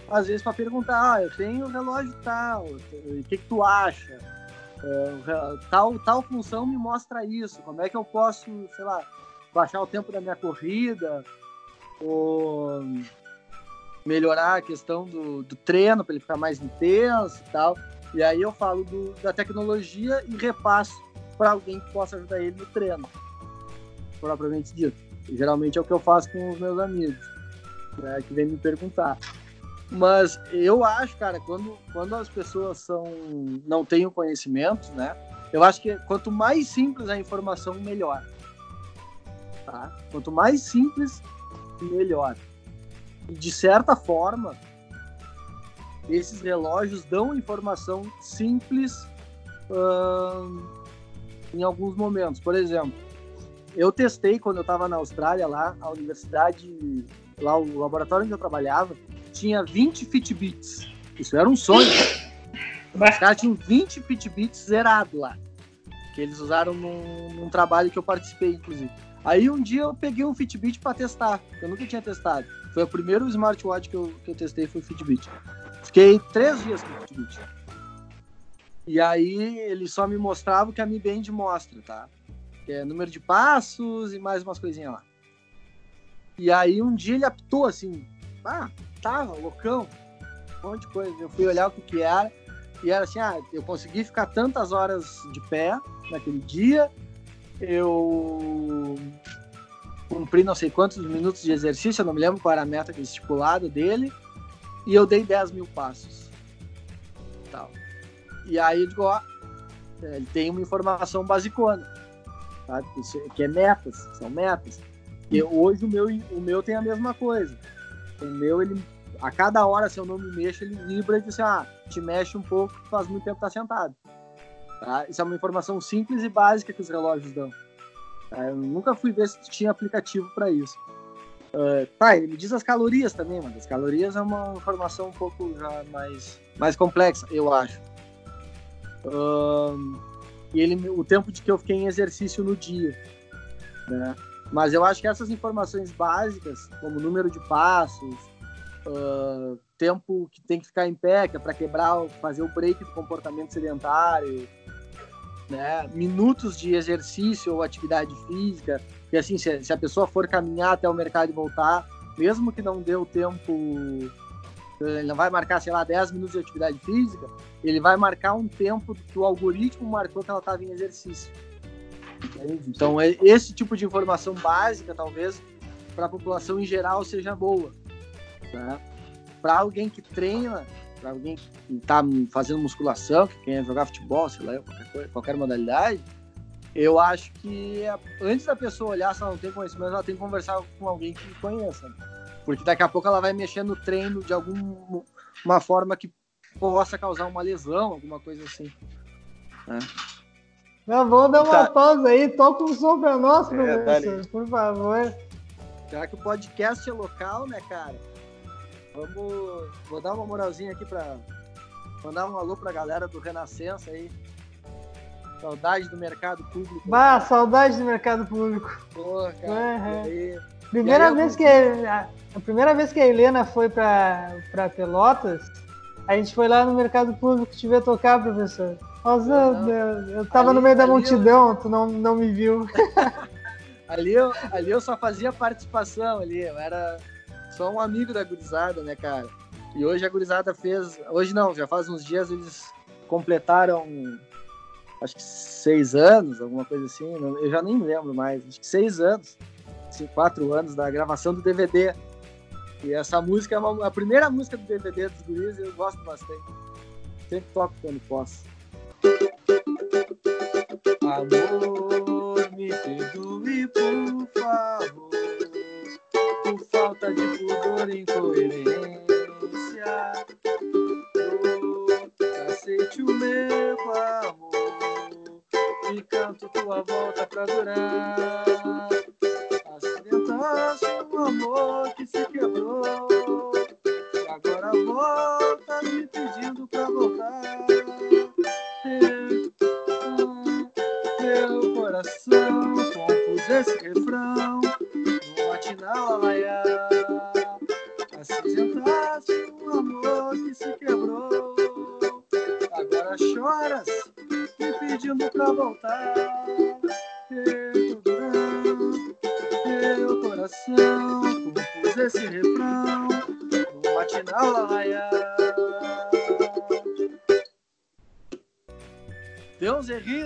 às vezes para perguntar, ah, eu tenho relógio tal, o que, que tu acha? É, tal, tal função me mostra isso, como é que eu posso, sei lá, baixar o tempo da minha corrida, ou melhorar a questão do, do treino para ele ficar mais intenso e tal. E aí eu falo do- da tecnologia e repasso para alguém que possa ajudar ele no treino, propriamente dito. E geralmente é o que eu faço com os meus amigos, né, que vem me perguntar. Mas eu acho, cara, quando, quando as pessoas são não têm o conhecimento, né? Eu acho que quanto mais simples a informação, melhor. Tá? Quanto mais simples, melhor. E de certa forma, esses relógios dão informação simples ahn, em alguns momentos. Por exemplo, eu testei quando eu estava na Austrália lá, a universidade, lá o laboratório onde eu trabalhava, tinha 20 Fitbits. Isso era um sonho. Os caras tinham 20 Fitbits zerado lá. que eles usaram num, num trabalho que eu participei, inclusive. Aí um dia eu peguei um Fitbit para testar, eu nunca tinha testado. Foi o primeiro smartwatch que eu, que eu testei, foi o Fitbit. Fiquei três dias com o Fitbit. E aí ele só me mostrava o que a Mi Band mostra, tá? Que é número de passos e mais umas coisinhas lá. E aí um dia ele apitou assim, ah, tava loucão, um monte de coisa. Eu fui olhar o que, que era e era assim, ah, eu consegui ficar tantas horas de pé naquele dia, eu cumpri não sei quantos minutos de exercício, eu não me lembro qual era a meta estipulada dele, e eu dei 10 mil passos. Tal. E aí eu digo, ó, ele tem uma informação basicona? Que é metas, são metas. E hoje o meu, o meu tem a mesma coisa. O meu, ele, a cada hora, se eu não me mexo, ele vibra e diz assim, ah, te mexe um pouco, faz muito tempo que tá sentado. Tá? Isso é uma informação simples e básica que os relógios dão. Tá? Eu nunca fui ver se tinha aplicativo para isso. Uh, tá, ele me diz as calorias também, mas as calorias é uma informação um pouco já mais, mais complexa, eu acho. Uh, e ele, o tempo de que eu fiquei em exercício no dia. Né? Mas eu acho que essas informações básicas, como número de passos, uh, tempo que tem que ficar em pé, que é para quebrar, fazer o break do comportamento sedentário, né? minutos de exercício ou atividade física, e assim, se, se, a pessoa for caminhar até o mercado e voltar, mesmo que não dê o tempo, ele não vai marcar, sei lá, 10 minutos de atividade física, ele vai marcar um tempo que o algoritmo marcou que ela estava em exercício. Então, é, esse tipo de informação básica, talvez, para a população em geral seja boa. Né? Para alguém que treina, para alguém que está fazendo musculação, que quer jogar futebol, sei lá, qualquer, coisa, qualquer modalidade, eu acho que é, antes da pessoa olhar se ela não tem conhecimento, ela tem que conversar com alguém que conheça. Porque daqui a pouco ela vai mexer no treino de alguma forma que possa causar uma lesão, alguma coisa assim. Né? Não, vamos dar uma tá. pausa aí, toca um som para nós, é, professor, por favor. Já que o podcast é local, né, cara? Vamos. Vou dar uma moralzinha aqui para mandar um alô pra galera do Renascença aí. Saudade do mercado público. Bah, saudade do mercado público. Pô, cara. Uhum. Primeira aí, vez que a, a, primeira vez que a Helena foi para Pelotas, a gente foi lá no mercado público te ver tocar, professor. Nossa, eu, eu tava ali, no meio da multidão, eu... tu não, não me viu. ali, eu, ali eu só fazia participação ali, eu era só um amigo da gurizada, né, cara? E hoje a gurizada fez. Hoje não, já faz uns dias eles completaram acho que seis anos, alguma coisa assim. Eu já nem lembro mais. Acho que seis anos, assim, quatro anos da gravação do DVD. E essa música é uma, a primeira música do DVD dos guris e eu gosto bastante. Sempre toco quando posso. Amor, me perdoe, por favor por falta de pudor e incoerência. Aceite o meu amor e canto tua volta pra durar.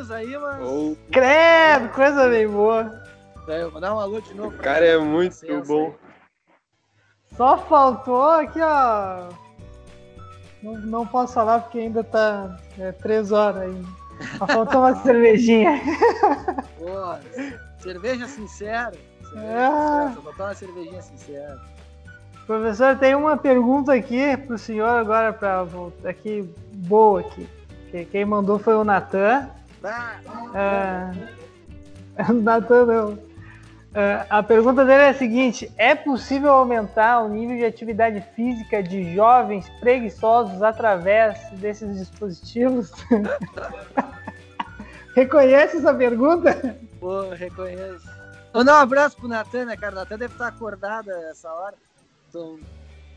Erris aí, mas. Oh. Credo, coisa bem boa. É, vou dar um alô de novo. O cara é muito bom. Só faltou aqui, ó. Não, não posso falar porque ainda tá é, três horas ainda. Só faltou uma cervejinha. Pô, cerveja sincera. Cerveja é. Só faltou uma cervejinha sincera. Professor, tem uma pergunta aqui pro senhor agora para voltar aqui boa aqui. Quem mandou foi o Natan. Ah, Natan não. Uh, a pergunta dele é a seguinte: é possível aumentar o nível de atividade física de jovens preguiçosos através desses dispositivos? Reconhece essa pergunta? Pô, reconheço. Vou dar um abraço pro Natan, né, cara? Natan deve estar acordado essa hora. São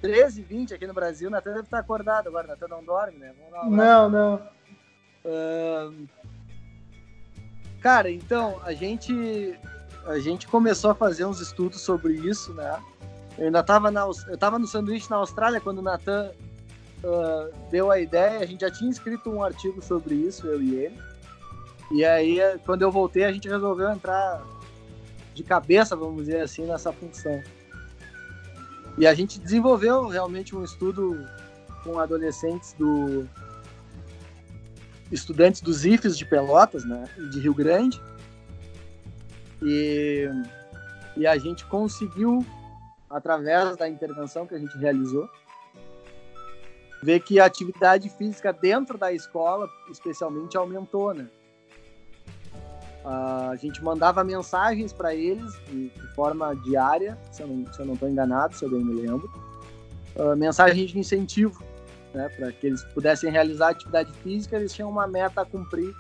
13, 20 aqui no Brasil. Natan deve estar acordado agora. Natan não dorme, né? Um. Não, não. Ahn, Cara, então, a gente a gente começou a fazer uns estudos sobre isso, né? Eu ainda tava na eu tava no sanduíche na Austrália quando o Natan ah, deu a ideia, a gente já tinha escrito um artigo sobre isso, eu e ele. E aí, eh, quando eu voltei, a gente resolveu entrar de cabeça, vamos dizer assim, nessa função. E a gente desenvolveu realmente um estudo com adolescentes do estudantes dos IFES de Pelotas, né, de Rio Grande. E, e a gente conseguiu, através da intervenção que a gente realizou, ver que a atividade física dentro da escola, especialmente, aumentou, né? A gente mandava mensagens para eles de, forma diária, se eu não se eu não estou enganado, se eu bem me lembro, ah, mensagens de incentivo né, para que eles pudessem realizar atividade física, eles tinham uma meta a cumprir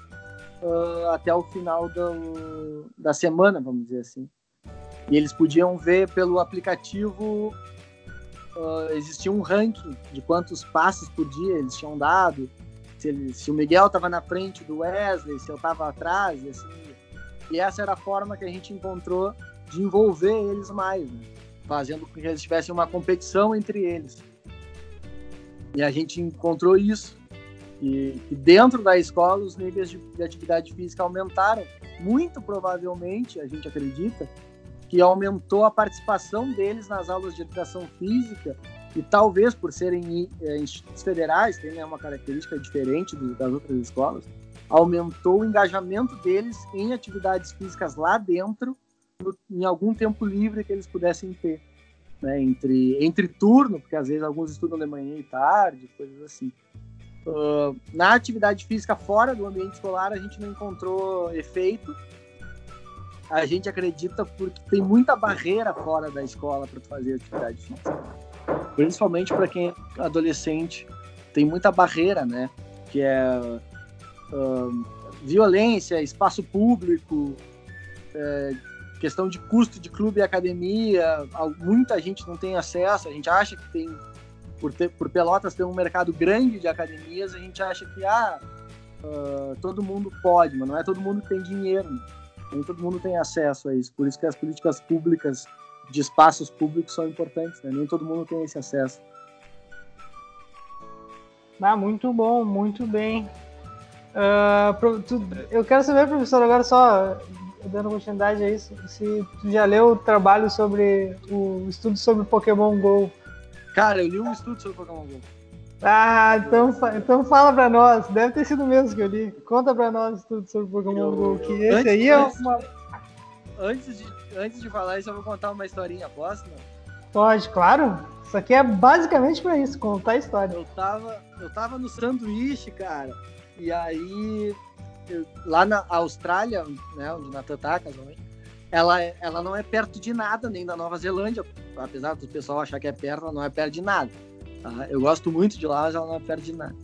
ah, até o final do, da semana, vamos dizer assim. E eles podiam ver pelo aplicativo, ah, existia um ranking de quantos passos por dia eles tinham dado, se, ele- se o Miguel estava na frente do Wesley, se eu estava atrás, e assim. E essa era a forma que a gente encontrou de envolver eles mais, né? fazendo com que eles tivessem uma competição entre eles. E a gente encontrou isso. E, e dentro da escola os níveis de, de atividade física aumentaram. Muito provavelmente, a gente acredita, que aumentou a participação deles nas aulas de educação física e talvez por serem eh, institutos federais, tem né, uma característica diferente das outras escolas, aumentou o engajamento deles em atividades físicas lá dentro, no- em algum tempo livre que eles pudessem ter né, entre, entre turno, porque às vezes alguns estudam de manhã e tarde, coisas assim. Ah, na atividade física fora do ambiente escolar, a gente não encontrou efeito. A gente acredita porque tem muita barreira fora da escola para fazer atividade física. Principalmente para quem é adolescente, tem muita barreira, né? Que é ah, violência, espaço público, é, questão de custo de clube e academia, muita gente não tem acesso, a gente acha que tem, por, ter, por Pelotas ter um mercado grande de academias, a gente acha que ah, ah, todo mundo pode, mas não é todo mundo que tem dinheiro, né? nem todo mundo tem acesso a isso, por isso que as políticas públicas de espaços públicos são importantes, né? nem todo mundo tem esse acesso. Ah, muito bom, muito bem. Tu- eu quero saber, professor, agora só dando continuidade a isso, se tu já leu o trabalho sobre o estudo sobre Pokémon GO. Cara, eu li um estudo sobre Pokémon GO. Ah, então, então fala pra nós. Deve ter sido mesmo que eu li. Conta pra nós o estudo sobre Pokémon Eu- GO. Que esse antes- aí é antes- uma. Antes de, antes de falar isso, eu vou contar uma historinha, posso? Não? Pode, claro. Isso aqui é basicamente pra isso, contar a história. Eu tava, eu tava no sanduíche, cara. E aí, eu- lá na Austrália, né, onde Natan tá, casualmente, ela, é- ela não é perto de nada, nem da Nova Zelândia. Apesar do pessoal achar que é perto, ela não é perto de nada. tá? Eu gosto muito de lá, mas ela não é perto de nada.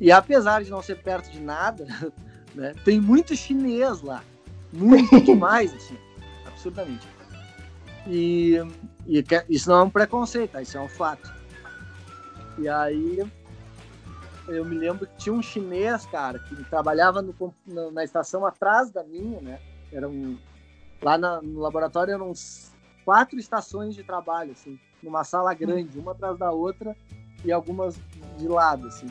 E apesar de não ser perto de nada, né, tem muito chinês lá. Muito demais, assim. Absurdamente. E, e isso não é um preconceito, tá? isso é um fato. E aí eu me lembro que tinha um chinês, cara, que trabalhava no na, na estação atrás da minha, né? Era um, lá na- no laboratório eram uns quatro estações de trabalho, assim, numa sala grande, uma atrás da outra e algumas de lado, assim.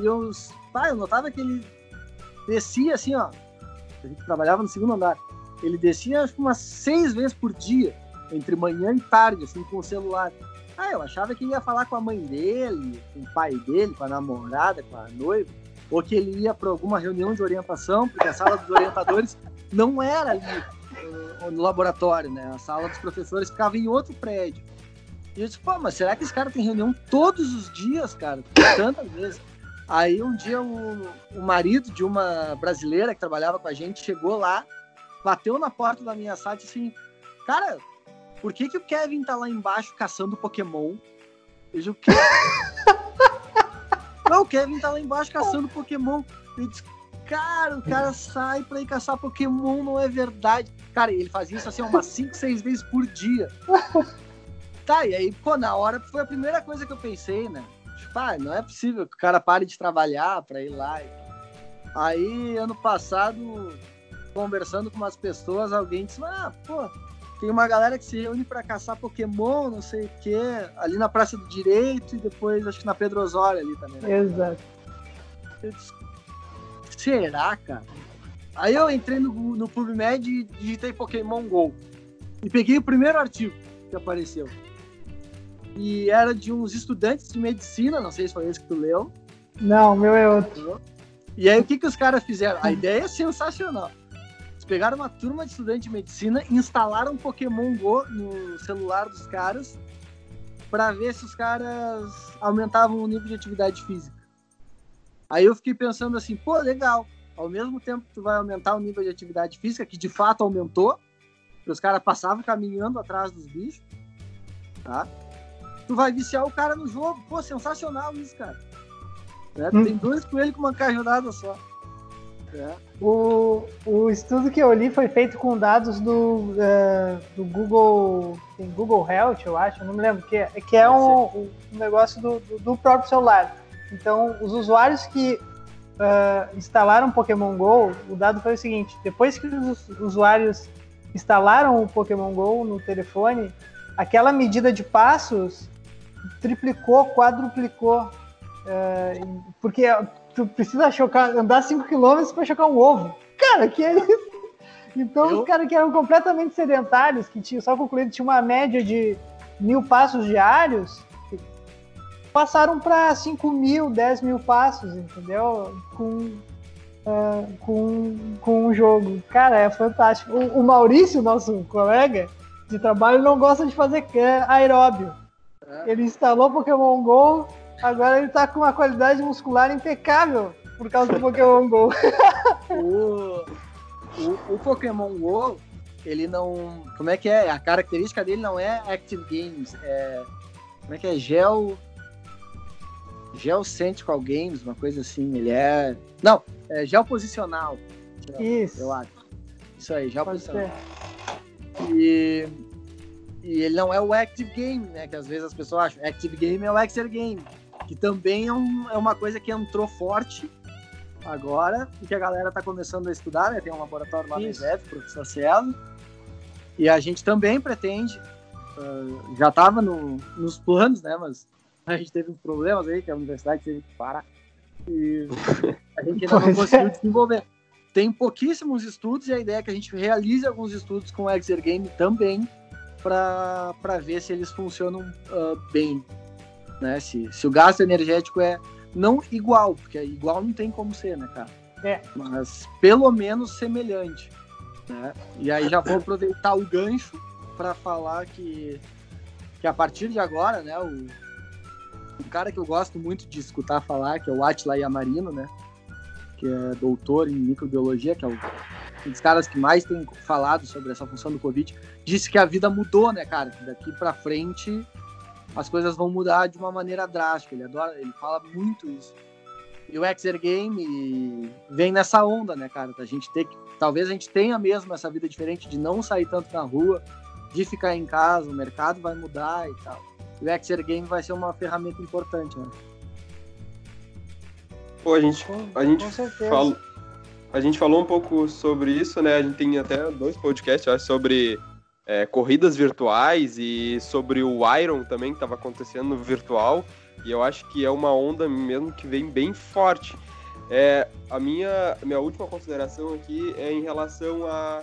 E eu, pá, eu notava que ele descia assim, ó. A gente trabalhava no segundo andar. Ele descia acho que umas seis vezes por dia, entre manhã e tarde, assim, com o celular. Ah, eu achava que ele ia falar com a mãe dele, com o pai dele, com a namorada, com a noiva, ou que ele ia para alguma reunião de orientação, porque a sala dos orientadores não era ali eh, no laboratório, né? A sala dos professores ficava em outro prédio. E eu disse, pô, mas será que esse cara tem reunião todos os dias, cara? Tantas vezes. Aí um dia o, o marido de uma brasileira que trabalhava com a gente chegou lá, bateu na porta da minha sala e disse assim, cara, por que, que o Kevin tá lá embaixo caçando Pokémon? Disse, o quê? Não, o Kevin tá lá embaixo caçando Pokémon. Eu disse, Cara, o cara sai pra ir caçar Pokémon, não é verdade. Cara, ele fazia isso assim umas 5, 6 vezes por dia. Tá, e aí, pô, na hora foi a primeira coisa que eu pensei, né? Tipo, ah, não é possível que o cara pare de trabalhar pra ir lá. Aí, ano passado, conversando com umas pessoas, alguém disse, ah, pô, tem uma galera que se reúne para caçar Pokémon, não sei o quê, ali na Praça do Direito e depois acho que na Pedro Osório ali também. Né? Exato. Eu disse, Será, cara? Aí eu entrei no, no PubMed e digitei Pokémon GO. E peguei o primeiro artigo que apareceu. E era de uns estudantes de medicina, não sei se foi esse que tu leu. Não, meu é outro. E aí o que, que os caras fizeram? A ideia é sensacional. Pegaram uma turma de estudantes de medicina, instalaram Pokémon GO no celular dos caras para ver se os caras aumentavam o nível de atividade física. Aí eu fiquei pensando assim, pô, legal. Ao mesmo tempo que tu vai aumentar o nível de atividade física, que de fato aumentou, que os caras passavam caminhando atrás dos bichos, tá? Tu vai viciar o cara no jogo. Pô, sensacional isso, cara. É, hum. Tem dois coelhos com uma cajadada só. É. O, o estudo que eu li foi feito com dados do, uh, do Google, tem Google Health, eu acho, não me lembro, que, é, que é um, um negócio do, do, do próprio celular. Então, os usuários que uh, instalaram Pokémon Go, o dado foi o seguinte: depois que os usuários instalaram o Pokémon Go no telefone, aquela medida de passos triplicou, quadruplicou. Uh, porque tu precisa chocar, andar 5 km para chocar um ovo. Cara, que é isso? Então, Eu? os caras que eram completamente sedentários, que tinham, só concluído, tinha uma média de mil passos diários, passaram para 5 mil, 10 mil passos, entendeu? Com, uh, com, com o jogo. Cara, é fantástico. O, o, Maurício, nosso colega de trabalho, não gosta de fazer aeróbio. É. Ele instalou Pokémon GO, agora ele tá com uma qualidade muscular impecável por causa do Pokémon GO. o, o, o Pokémon GO, ele não. Como é que é? A característica dele não é Active Games, é. Como é que é? Gel geocêntrico games, uma coisa assim. Ele é. Não, é geoposicional. Isso. Eu acho. Isso aí, geoposicional. E, e ele não é o Active Game, né? Que às vezes as pessoas acham. Active Game é o Exer Game. Que também é, um, é uma coisa que entrou forte agora e que a galera tá começando a estudar, né? Tem um laboratório lá Isso. no ISEF, professor Cielo. E a gente também pretende, uh, já estava no, nos planos, né? Mas a gente teve uns problemas aí, que a universidade teve que parar. E a gente ainda não conseguiu é. desenvolver. Tem pouquíssimos estudos e a ideia é que a gente realize alguns estudos com o Exer Game também para ver se eles funcionam uh, bem. Né? Se, se o gasto energético é não igual, porque igual não tem como ser, né, cara? É. Mas pelo menos semelhante. Né? E aí já vou aproveitar o gancho para falar que, que a partir de agora, né, o, um cara que eu gosto muito de escutar falar, que é o Atila Yamarino, né? Que é doutor em microbiologia, que é um dos caras que mais tem falado sobre essa função do Covid, disse que a vida mudou, né, cara? Que daqui para frente as coisas vão mudar de uma maneira drástica. Ele adora, ele fala muito isso. E o Exer Game vem nessa onda, né, cara? A gente ter que, talvez a gente tenha mesmo essa vida diferente de não sair tanto na rua, de ficar em casa, o mercado vai mudar e tal o Exer Game vai ser uma ferramenta importante, né? Pô, a gente, a gente falou, a gente falou um pouco sobre isso, né? A gente tem até dois podcasts, acho, sobre é, corridas virtuais e sobre o Iron também, que estava acontecendo no virtual. E eu acho que é uma onda mesmo que vem bem forte. É, a minha, minha última consideração aqui é em relação a.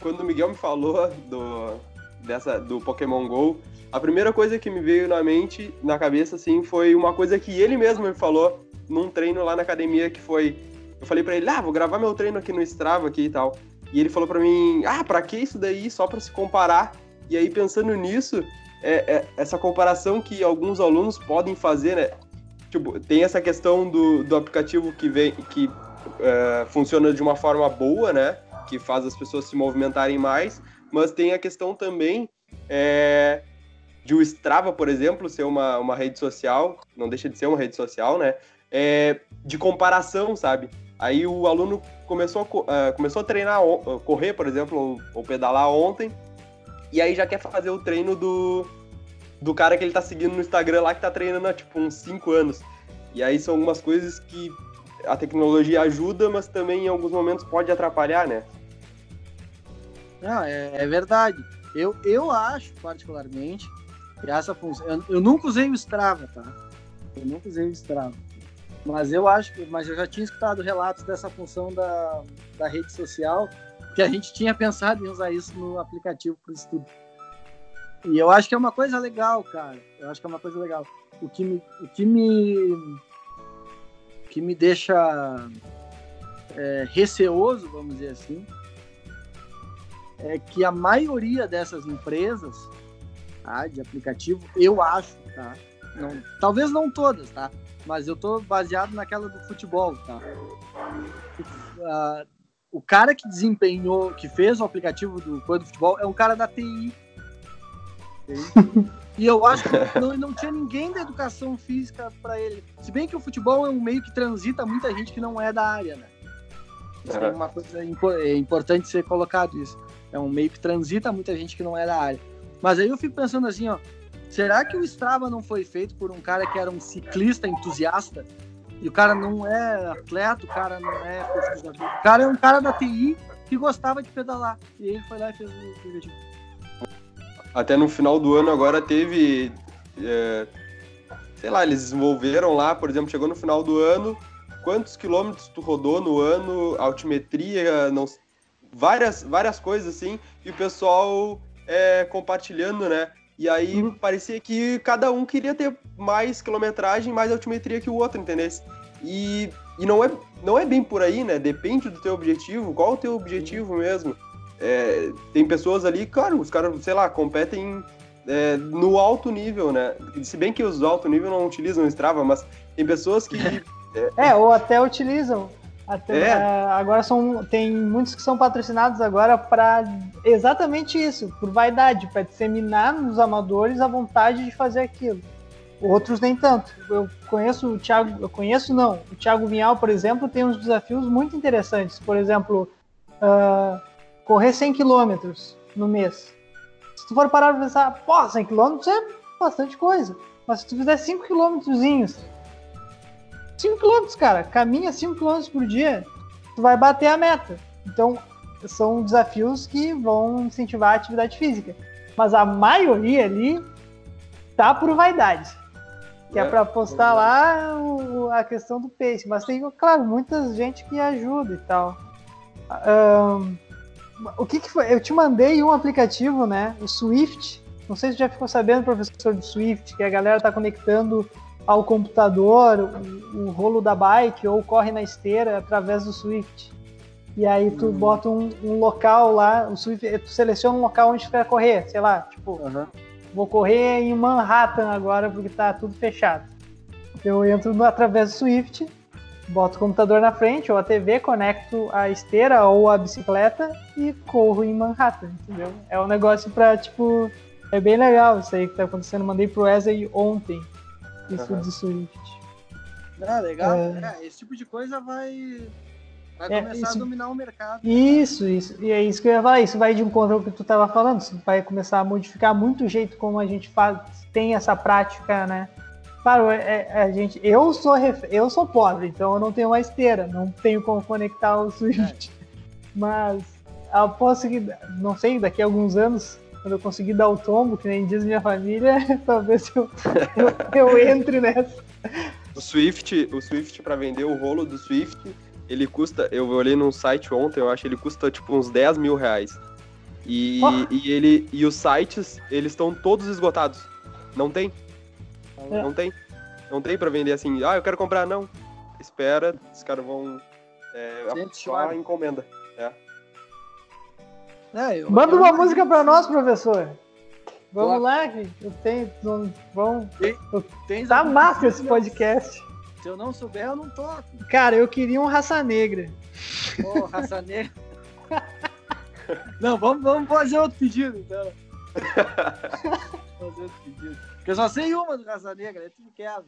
Quando o Miguel me falou do, dessa, do Pokémon GO, a primeira coisa que me veio na mente, na cabeça, assim, foi uma coisa que ele mesmo me falou num treino lá na academia, que foi... Eu falei para ele, ah, vou gravar meu treino aqui no Strava aqui e tal. E ele falou para mim, ah, pra que isso daí? Só para se comparar. E aí, pensando nisso, é, é, essa comparação que alguns alunos podem fazer, né? Tipo, tem essa questão do, do aplicativo que vem, que é, funciona de uma forma boa, né? Que faz as pessoas se movimentarem mais, mas tem a questão também é, de o Strava, por exemplo, ser uma, uma rede social, não deixa de ser uma rede social, né? é, de comparação, sabe? Aí o aluno começou a, ah, começou a treinar, ah, correr, por exemplo, ou, ou pedalar ontem, e aí já quer fazer o treino do, do cara que ele tá seguindo no Instagram lá, que tá treinando há, tipo, uns 5 anos. E aí são algumas coisas que a tecnologia ajuda, mas também em alguns momentos pode atrapalhar, né? Não, é, é verdade. Eu, eu acho, particularmente, que essa função. Eu, eu nunca usei o Strava, tá? Eu nunca usei o Strava. Mas eu acho que. Mas eu já tinha escutado relatos dessa função da, da rede social, que a gente tinha pensado em usar isso no aplicativo para estudo. E eu acho que é uma coisa legal, cara. Eu acho que é uma coisa legal. O que me. O que me, o que me deixa é, receoso, vamos dizer assim, é que a maioria dessas empresas tá, de aplicativo, eu acho, tá? Não, talvez não todas, tá? Mas eu tô baseado naquela do futebol, tá? Ah, o cara que desempenhou, que fez o aplicativo do Coisa do Futebol é um cara da TI. E eu acho que não, não tinha ninguém da educação física para ele. Se bem que o futebol é um meio que transita muita gente que não é da área, né? Isso é Aham. uma coisa impo- é importante ser colocado isso. É um meio que transita muita gente que não é da área. Mas aí eu fico pensando assim, ó, será que o Strava não foi feito por um cara que era um ciclista entusiasta? E o cara não é atleta, o cara não é pesquisador. O cara é um cara da TI que gostava de pedalar. E ele foi lá e fez o aplicativo. Até no final do ano agora teve. é, sei lá, eles desenvolveram lá, por exemplo, chegou no final do ano, quantos quilômetros tu rodou no ano, altimetria, não, várias, várias coisas assim, e o pessoal é, compartilhando, né? E aí Uhum. parecia que cada um queria ter mais quilometragem, mais altimetria que o outro, entendeu? E, e não, é, não é bem por aí, né? Depende do teu objetivo, qual o teu objetivo mesmo. É, tem pessoas ali, claro, os caras, sei lá, competem é, no alto nível, né? Se bem que os alto nível não utilizam o Strava, mas tem pessoas que. É, ou até utilizam. Até, É. eh, agora são tem muitos que são patrocinados agora para exatamente isso, por vaidade, para disseminar nos amadores a vontade de fazer aquilo. Outros nem tanto. Eu conheço o Thiago, eu conheço não. O Thiago Vinhal, por exemplo, tem uns desafios muito interessantes. Por exemplo, ah, correr 100 quilômetros no mês. Se tu for parar pra pensar, pô, 100 quilômetros é bastante coisa. Mas se tu fizer 5 quilômetrozinhos 5 km, cara. Caminha 5 km por dia, tu vai bater a meta. Então, são desafios que vão incentivar a atividade física. Mas a maioria ali tá por vaidade. Que é, É, pra postar lá o- a questão do pace. Mas tem, claro, muita gente que ajuda e tal. Ahn, o que, que foi? Eu te mandei um aplicativo, né? O Swift. Não sei se você já ficou sabendo, professor do Swift, que a galera tá conectando ao computador o, o rolo da bike ou corre na esteira através do Swift. E aí tu bota um, um local lá, o Swift, tu seleciona um local onde tu quer correr, sei lá, tipo, vou correr em Manhattan agora porque tá tudo fechado. Eu entro no- através do Swift, boto o computador na frente ou a TV, conecto a esteira ou a bicicleta e corro em Manhattan, entendeu? É um negócio pra, tipo, é bem legal isso aí que tá acontecendo. Mandei pro Wesley ontem, isso Aham. do Swift. Ah, legal. É. É, esse tipo de coisa vai, vai É, começar isso- a dominar o mercado. Isso, isso. E é isso que eu ia falar. Isso vai de encontro ao que tu estava falando. Isso vai começar a modificar muito o jeito como a gente faz, tem essa prática, né? Claro, é- é- a gente, eu sou ref- eu sou pobre, então eu não tenho uma esteira, não tenho como conectar o Swift. Mas aposto que, não sei, daqui a alguns anos, quando eu conseguir dar o tombo, que nem diz minha família, talvez eu, eu, eu entre nessa. O Swift, o Swift para vender o rolo do Swift, ele custa, eu olhei num site ontem, eu acho que ele custa tipo uns 10 mil reais. E, Oh. e ele e os sites, eles estão todos esgotados. Não tem, É. não tem. Não tem para vender assim, ah, eu quero comprar, não. Espera, os caras vão é, Gente, a encomenda. É, eu- Manda eu uma música pra que nós, professor. Vamos Claro. lá, que eu tenho. não- Vamos. Tens Tá massa esse podcast. Se eu não souber, eu não toco. Cara, eu queria um raça negra. Ô, raça negra. Não, vamos, vamos fazer outro pedido, então. fazer outro pedido. Porque eu só sei uma do raça negra, é tudo quebra.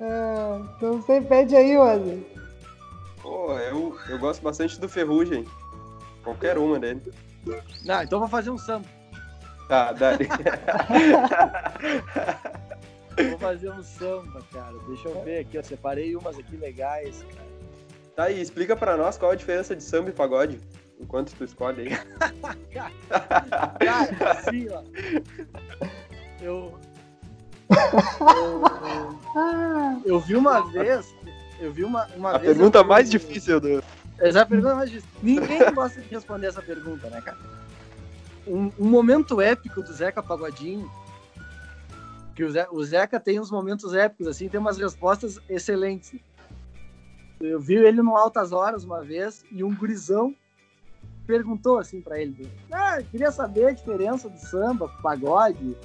Ah, então você pede aí, Wesley. Pô, eu, eu gosto bastante do Ferrugem. Qualquer uma dele. Não, então vou fazer um samba. Tá, dali. Vou fazer um samba, cara. Deixa eu ver aqui, eu separei umas aqui legais, cara. Tá aí, explica pra nós qual a diferença de samba e pagode. Enquanto tu escolhe aí. Cara, assim, ó. Eu. Eu, eu, Ah, vi uma vez. Eu vi uma, uma A vez. pergunta eu- mais difícil do. Essa é pergunta mais difícil. Ninguém gosta de responder essa pergunta, né, cara? Um, um momento épico do Zeca Pagodinho. Que o, Ze- o Zeca tem uns momentos épicos, assim, tem umas respostas excelentes. Eu vi ele no Altas Horas uma vez e um gurizão perguntou assim pra ele: Ah, queria saber a diferença do samba, pagode,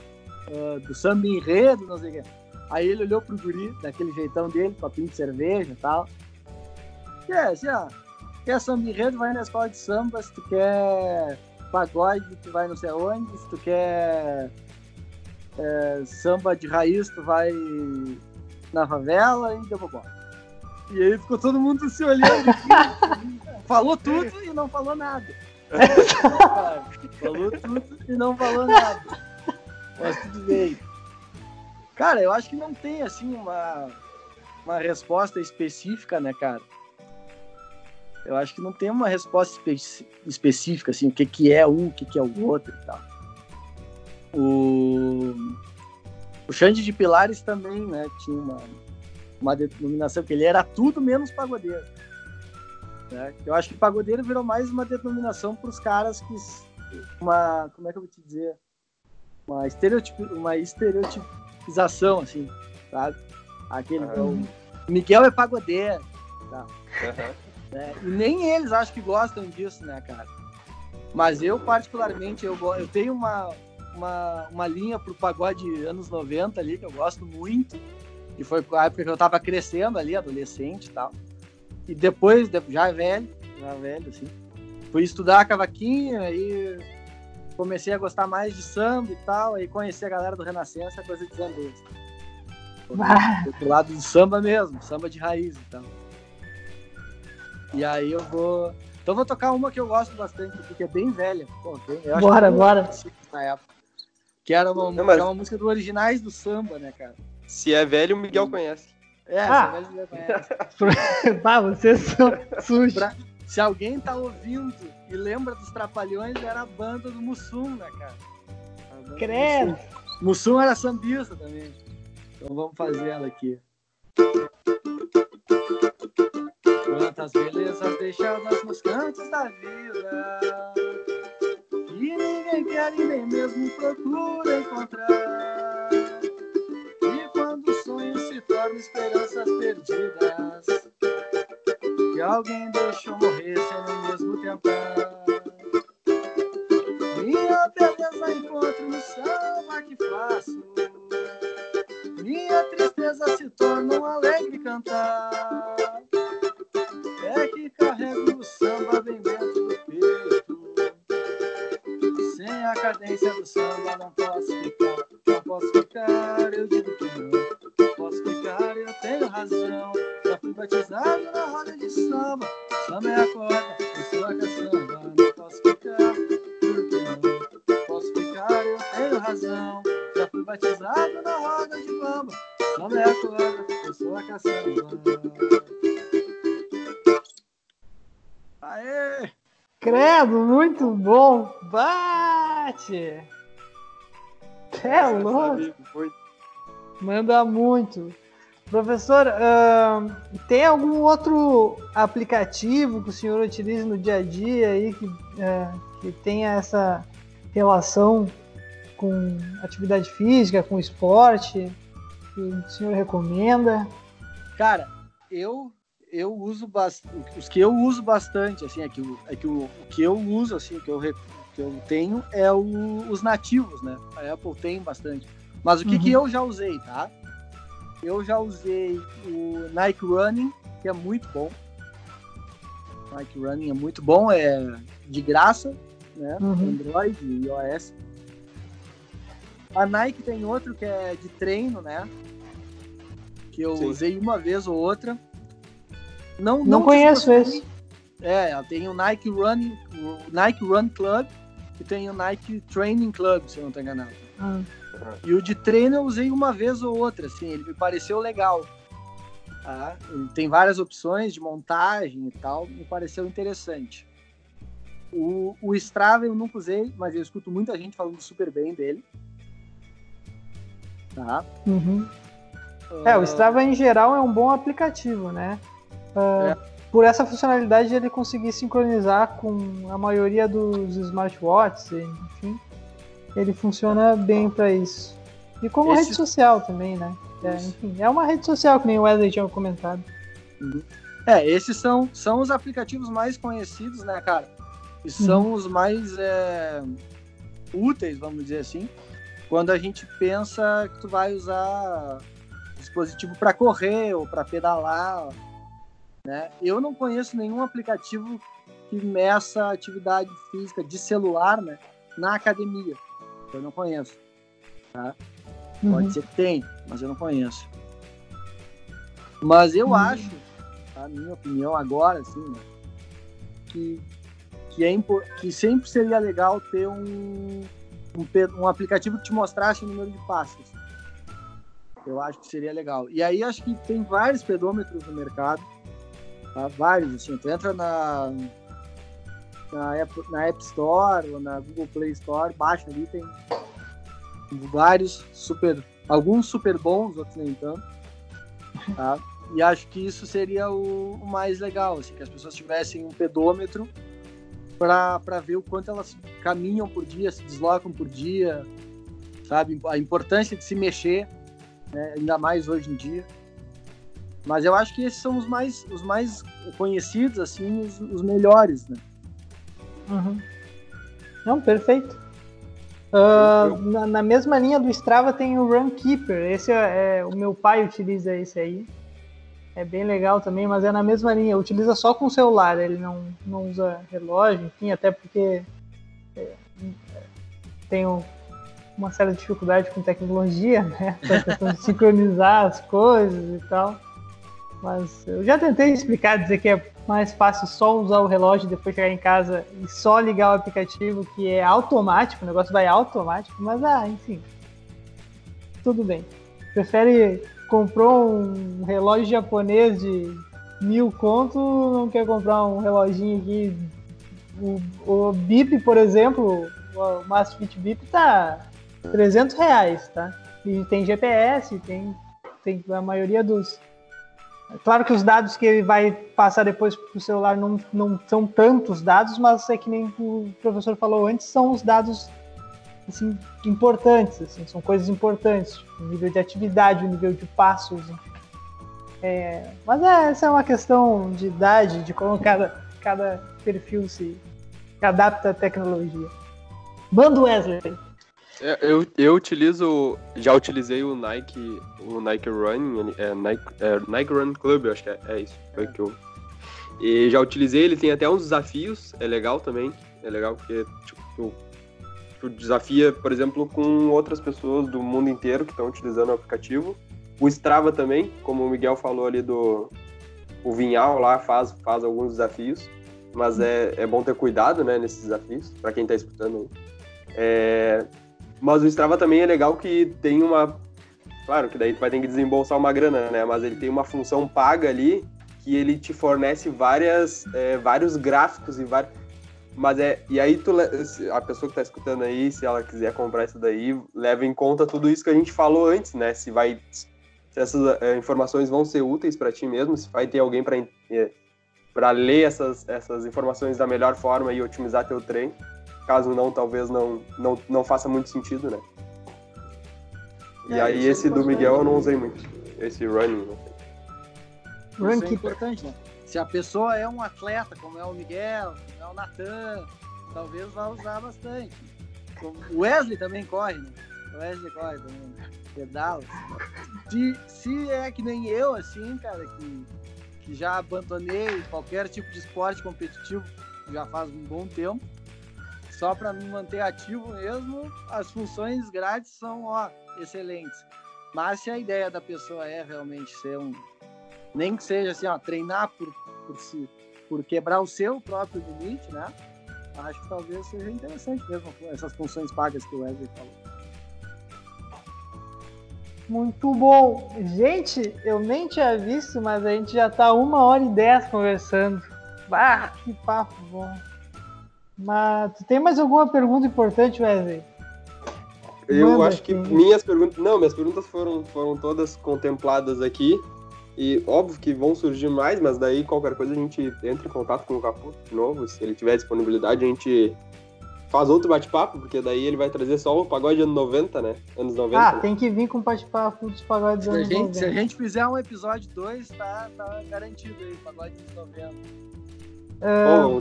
ah, do samba enredo, não sei o quê. Aí ele olhou pro guri, daquele jeitão dele, copinho de cerveja e tal. É, assim, ó, quer samba enredo, vai na escola de samba, se tu quer pagode, tu vai não sei aonde, se tu quer é, samba de raiz, tu vai na favela e deu bobó. E aí ficou todo mundo se olhando. falou tudo e não falou nada. Falou tudo e não falou nada. Mas tudo bem. Cara, eu acho que não tem assim uma, uma resposta específica, né, cara? Eu acho que não tem uma resposta espe- específica, assim, o que, que é um, o que, que é o outro e tal. O, o Xande de Pilares também, né, tinha uma, uma denominação, que ele era tudo menos pagodeiro. né? Eu acho que pagodeiro virou mais uma denominação para os caras que. Uma. Como é que eu vou te dizer? Uma, estereotip, uma estereotipização, assim, sabe? Aquele. O Miguel é pagodeiro. Aham. Né? E nem eles acho que gostam disso, né, cara? Mas eu, particularmente, eu, eu tenho uma, uma, uma linha pro pagode anos 90 ali, que eu gosto muito. E foi a época que eu tava crescendo ali, adolescente e tal. E depois, de- já velho, já velho, assim. Fui estudar cavaquinho, aí comecei a gostar mais de samba e tal, aí conheci a galera do Renascença, coisa de bah, Do lado do samba mesmo, samba de raiz e tal. E aí eu vou. Então eu vou tocar uma que eu gosto bastante, aqui, que é bem velha. Pô, bem- eu acho Bora, que bora. Na época. Que era uma, Não, mas- que é uma música do Originais do Samba, né, cara? Se é velho, o Miguel conhece. É, Ah. essa velha já conhece. bah, vocês são sujos. Pra- Se alguém tá ouvindo e lembra dos Trapalhões, era a banda do Mussum, né, cara? Credo. Mussum. Mussum era sambista também. Então vamos fazer ela aqui. Quantas belezas deixadas nos cantos da vida. Que ninguém quer e nem mesmo procura encontrar. E quando o sonho se torna esperanças perdidas Que alguém deixou morrer sem nem mesmo tentar Minha beleza encontro no samba que faço. Minha tristeza se torna um alegre cantar. É que carrego o samba bem dentro do peito. Sem a cadência do samba não posso ficar. Não posso ficar, eu digo que não. Não posso ficar, eu tenho razão. Já fui batizado na roda de samba. Samba é a corda, eu sou a caçamba. Não posso ficar, juro que não. Não posso ficar, eu tenho razão. Já fui batizado na roda de bamba. Samba é a corda, eu sou a caçamba. Credo, muito bom. Bate. É louco. Foi- Manda muito. Professor, ahn, tem algum outro aplicativo que o senhor utilize no dia a dia aí que, ah, que tenha essa relação com atividade física, com esporte, que o senhor recomenda? Cara, eu eu uso bastante. Os que eu uso bastante, assim, é que, o, é que o, o que eu uso, assim, que eu, que eu tenho é o- os nativos, né? A Apple tem bastante. Mas o que, Uhum. que eu já usei, tá? Eu já usei o Nike Running, que é muito bom. Nike Running é muito bom, é de graça, né? Uhum. Android e iOS. A Nike tem outro que é de treino, né? que eu Sim. usei uma vez ou outra. Não, Não conheço desgostei. esse. É, ela tem o Nike Running, o Nike Run Club e tem o Nike Training Club, se eu não estou enganado. Hum. E o de treino eu usei uma vez ou outra, assim, ele me pareceu legal. Tá? Tem várias opções de montagem e tal, me pareceu interessante. O, o Strava eu nunca usei, mas eu escuto muita gente falando super bem dele. Tá? Uhum. É, o Ah, Strava em geral é um bom aplicativo, né? Ah, Por essa funcionalidade de ele conseguir sincronizar com a maioria dos smartwatches, enfim, ele funciona bem para isso. E como Esse- rede social também, né? É, enfim, é uma rede social que nem o Wesley tinha comentado. É, esses são, são os aplicativos mais conhecidos, né, cara? E são os mais é, úteis, vamos dizer assim, quando a gente pensa que tu vai usar dispositivo para correr ou para pedalar, né? Eu não conheço nenhum aplicativo que meça atividade física de celular, né, na academia. Eu não conheço. Uhum. Pode ser que tenha, mas eu não conheço. Mas eu Hum. acho, a minha opinião agora, assim, né, que, que, é, que sempre seria legal ter um, um, um aplicativo que te mostrasse o número de passos. Eu acho que seria legal. E aí acho que tem vários pedômetros no mercado, tá? vários, assim, tu entra na, na, App, na App Store ou na Google Play Store, baixa ali, tem vários super, alguns super bons, outros nem tanto, tá? E acho que isso seria o, o mais legal, assim, que as pessoas tivessem um pedômetro para ver o quanto elas caminham por dia, se deslocam por dia, sabe? A importância de se mexer, né? ainda mais hoje em dia. Mas eu acho que esses são os mais, os mais conhecidos, assim, os, os melhores, né? Uhum. Não, perfeito. Eu- na, na mesma linha do Strava tem o Runkeeper. Esse é, é- o meu pai utiliza esse aí. É bem legal também, mas é na mesma linha. Utiliza só com o celular. Ele não, não usa relógio, enfim, até porque é, tenho uma certa dificuldade com tecnologia, né? Essa questão de sincronizar as coisas e tal. Mas eu já tentei explicar, dizer que é mais fácil só usar o relógio depois chegar em casa e só ligar o aplicativo que é automático, o negócio vai automático, mas ah, enfim. Tudo bem. Prefere comprou um relógio japonês de mil conto, não quer comprar um reloginho aqui. O, o Bip, por exemplo, o Masterfit Bip tá 300 reais, tá? E tem GPS, tem, tem a maioria dos, Claro que os dados que ele vai passar depois para o celular não, não são tantos dados, mas é que nem o professor falou antes, são os dados assim, importantes, assim, são coisas importantes, o nível de atividade, o nível de passos. É, mas é, essa é uma questão de idade, de como cada, cada perfil se adapta à tecnologia. Bando Wesley. É, Eu, eu utilizo, já utilizei o Nike, o Nike Run, é, Nike, é, Nike Run Club, eu acho que é, é isso, foi que eu. E já utilizei, ele tem até uns desafios, é legal também, é legal porque tipo, tu, tu desafia, por exemplo, com outras pessoas do mundo inteiro que estão utilizando o aplicativo. O Strava também, como o Miguel falou ali do o Vinhal lá faz, faz alguns desafios, mas é, é bom ter cuidado, né, nesses desafios, para quem tá escutando. É, mas o Strava também é legal que tem uma. Claro que daí tu vai ter que desembolsar uma grana, né? Mas ele tem uma função paga ali que ele te fornece várias, é, vários gráficos e vários. Mas é. E aí tu, a pessoa que tá escutando aí, se ela quiser comprar isso daí, leva em conta tudo isso que a gente falou antes, né? Se vai. Se essas é, informações vão ser úteis para ti mesmo, se vai ter alguém para para ler essas, essas informações da melhor forma e otimizar teu treino. Caso não, talvez não, não, não faça muito sentido, né? E É, aí é esse do. Miguel eu não usei muito. Esse running. não sei. Isso é importante, né? Se a pessoa é um atleta, como é o Miguel, como é o Natan, talvez vá usar bastante. O Wesley também corre, né? O Wesley corre também. Pedala. Se, se é que nem eu, assim, cara, que, que já abandonei qualquer tipo de esporte competitivo já faz um bom tempo, só para me manter ativo mesmo, as funções grátis são, ó, excelentes. Mas se a ideia da pessoa é realmente ser um. Nem que seja assim, ó, treinar por, por, si, por quebrar o seu próprio limite, né? Acho que talvez seja interessante mesmo essas funções pagas que o Wesley falou. Muito bom. Gente, eu nem tinha visto, mas a gente já tá uma hora e dez conversando. Ah, que papo bom. Mas tu tem mais alguma pergunta importante, Wesley? Eu Manda acho que minhas perguntas. Não, minhas perguntas foram, foram todas contempladas aqui. E óbvio que vão surgir mais, mas daí qualquer coisa a gente entra em contato com o Capu de novo. Se ele tiver disponibilidade, a gente faz outro bate-papo, porque daí ele vai trazer só o pagode anos 90, né? Anos 90. Ah, né? tem que vir com o bate-papo dos pagodes anos gente, se a 90. gente fizer um episódio 2, tá, tá garantido aí, pagode dos 90.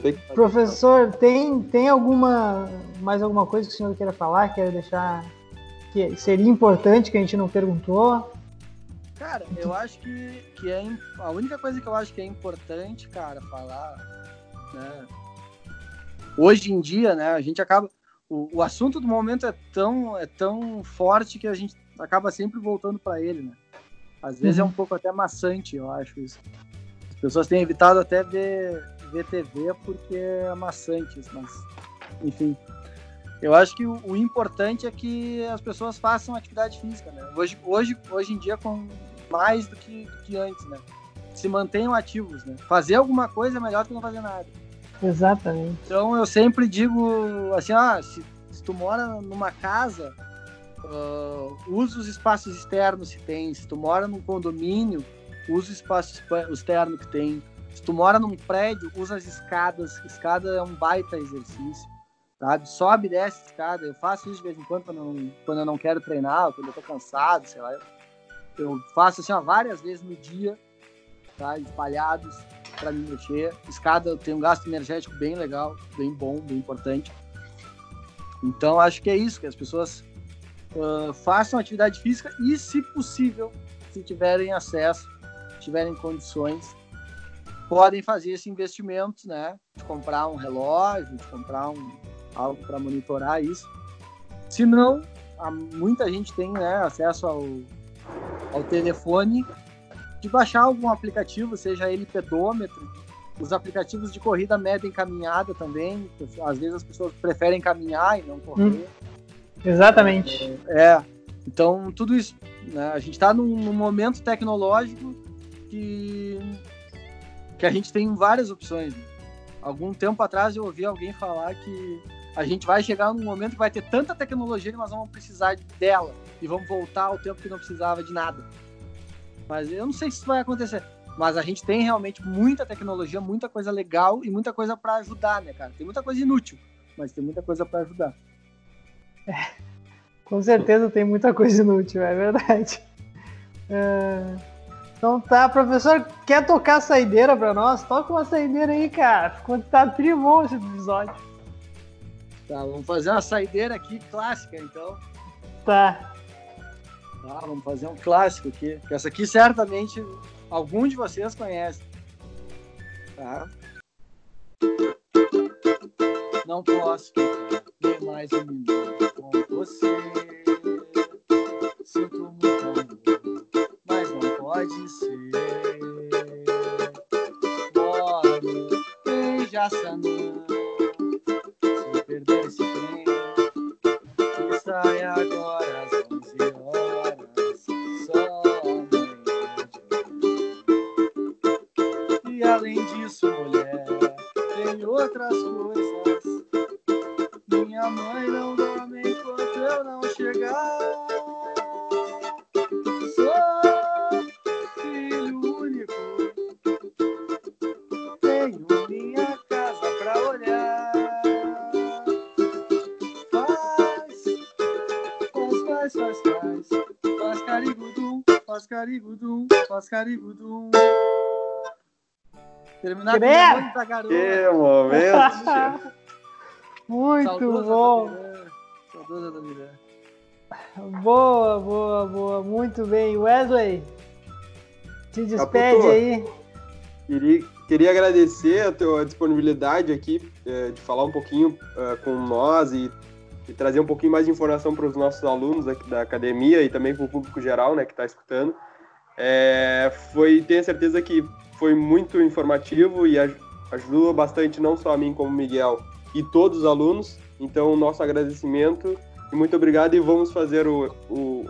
Fazer- Professor, tem, tem alguma mais alguma coisa que o senhor queira falar? Quer deixar que seria importante que a gente não perguntou? Cara, eu acho que, que é im- a única coisa que eu acho que é importante, cara, falar, né? Hoje em dia, né, a gente acaba o, o assunto do momento é tão é tão forte que a gente acaba sempre voltando para ele, né? Às vezes é um pouco até maçante, eu acho isso. As pessoas têm evitado até ver, ver TV porque é maçante, mas enfim. Eu acho que o, o importante é que as pessoas façam atividade física, né? Hoje, hoje, hoje em dia, com mais do que, do que antes, né? Se mantenham ativos, né? Fazer alguma coisa é melhor do que não fazer nada. Exatamente. Então eu sempre digo assim, ah, se, se tu mora numa casa, ah, usa os espaços externos se tem. Se tu mora num condomínio, usa o espaço espa- externo que tem. Se tu mora num prédio, usa as escadas. Escada é um baita exercício. Sabe? Sobe e desce escada. Eu faço isso de vez em quando quando eu não, quando eu não quero treinar, quando eu tô cansado, sei lá. Eu, eu faço assim, ó, várias vezes no dia, tá? espalhados para me mexer. Escada tem um gasto energético bem legal, bem bom, bem importante. Então acho que é isso, que as pessoas ah, façam atividade física e, se possível, se tiverem acesso, tiverem condições, podem fazer esse investimento, né? De comprar um relógio, de comprar um, algo para monitorar isso. Se não, há- muita gente tem né, acesso ao, ao telefone de baixar algum aplicativo, seja ele pedômetro. Os aplicativos de corrida medem caminhada também. Às vezes as pessoas preferem caminhar e não correr. Exatamente. É. Então, tudo isso. Né? A gente está num, num momento tecnológico que, que a gente tem várias opções. Algum tempo atrás eu ouvi alguém falar que a gente vai chegar num momento que vai ter tanta tecnologia que nós vamos precisar dela e vamos voltar ao tempo que não precisava de nada. Mas eu não sei se isso vai acontecer. Mas a gente tem realmente muita tecnologia, muita coisa legal e muita coisa para ajudar, né, cara? Tem muita coisa inútil, mas tem muita coisa para ajudar. Com certeza tem muita coisa inútil, é verdade. É, Então tá, professor, quer tocar a saideira pra nós? Toca uma saideira aí, cara. Ficou tá tribom esse episódio. Tá, vamos fazer uma saideira aqui clássica, então. Tá. Tá, vamos fazer um clássico aqui. que Essa aqui certamente algum de vocês conhece. Tá? Não posso ficar nem mais um minuto com você. Sinto muito amor, pode ser. Bora, beija essa não. Se perder esse tempo, que sai agora às 11 horas. Somente. E além disso, mulher, tem outras coisas. Minha mãe não dorme enquanto eu não chegar. Faz carigudum. Terminar com mãe da garoa. Que momento! Muito Saudosa bom. da Miranda. Saudosa da Miranda. Boa, boa, boa. Muito bem. Wesley, te despede Caputo. aí. Queria, queria agradecer a tua disponibilidade aqui, eh, de falar um pouquinho eh, com nós e e trazer um pouquinho mais de informação para os nossos alunos aqui da academia e também para o público geral, né, que está escutando. É, foi, tenho certeza que foi muito informativo e ajudou bastante não só a mim como Miguel e todos os alunos. Então, nosso agradecimento e muito obrigado e vamos fazer o, o,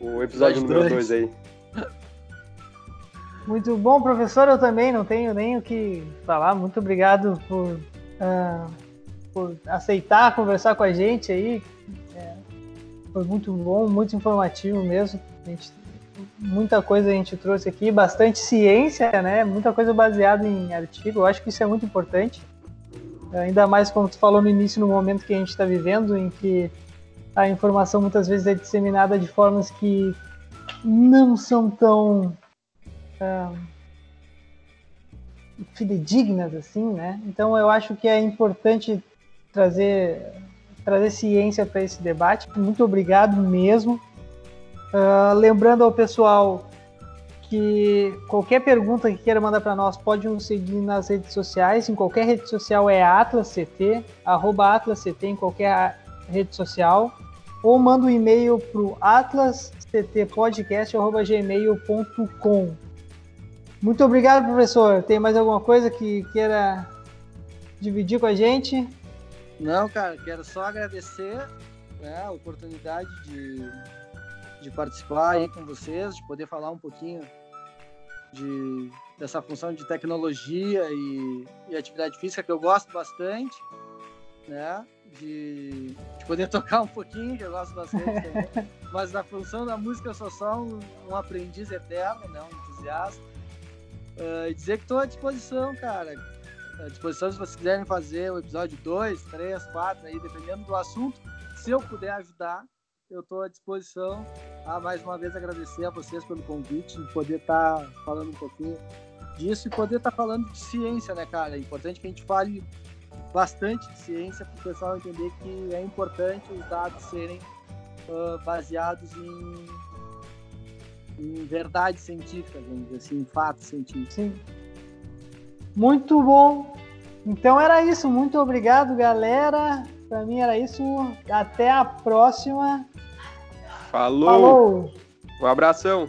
o episódio número 2 aí. Muito bom, professor. Eu também não tenho nem o que falar. Muito obrigado por, uh, por aceitar conversar com a gente aí. É, foi muito bom, muito informativo mesmo. Gente, muita coisa a gente trouxe aqui, bastante ciência, né? Muita coisa baseada em artigo. Eu acho que isso é muito importante. Ainda mais como tu falou no início, no momento que a gente está vivendo, em que a informação muitas vezes é disseminada de formas que não são tão uh, fidedignas assim, né? Então eu acho que é importante trazer trazer ciência para esse debate. Muito obrigado mesmo. Uh, lembrando ao pessoal que qualquer pergunta que queira mandar para nós pode nos seguir nas redes sociais. Em qualquer rede social é AtlasCT, arroba AtlasCT em qualquer rede social. Ou manda um e-mail para o atlasctpodcast.gmail.com. Muito obrigado, professor. Tem mais alguma coisa que queira dividir com a gente? Não, cara, quero só agradecer né, a oportunidade de, de participar aí com vocês, de poder falar um pouquinho de, dessa função de tecnologia e, e atividade física que eu gosto bastante, né? De, de poder tocar um pouquinho, que eu gosto bastante também. Mas na função da música eu sou só um, um aprendiz eterno, né? Um entusiasta. Uh, e dizer que estou à disposição, cara. À disposição se vocês quiserem fazer o episódio 2, 3, 4, aí, dependendo do assunto. Se eu puder ajudar, eu estou à disposição. A mais uma vez agradecer a vocês pelo convite, de poder estar tá falando um pouquinho disso e poder estar tá falando de ciência, né, cara? É importante que a gente fale bastante de ciência para o pessoal entender que é importante os dados serem uh, baseados em em verdade científica, vamos dizer assim, em fatos científicos. Sim. Muito bom. Então era isso. Muito obrigado, galera. Para mim era isso. Até a próxima. Falou. Falou. Um abração.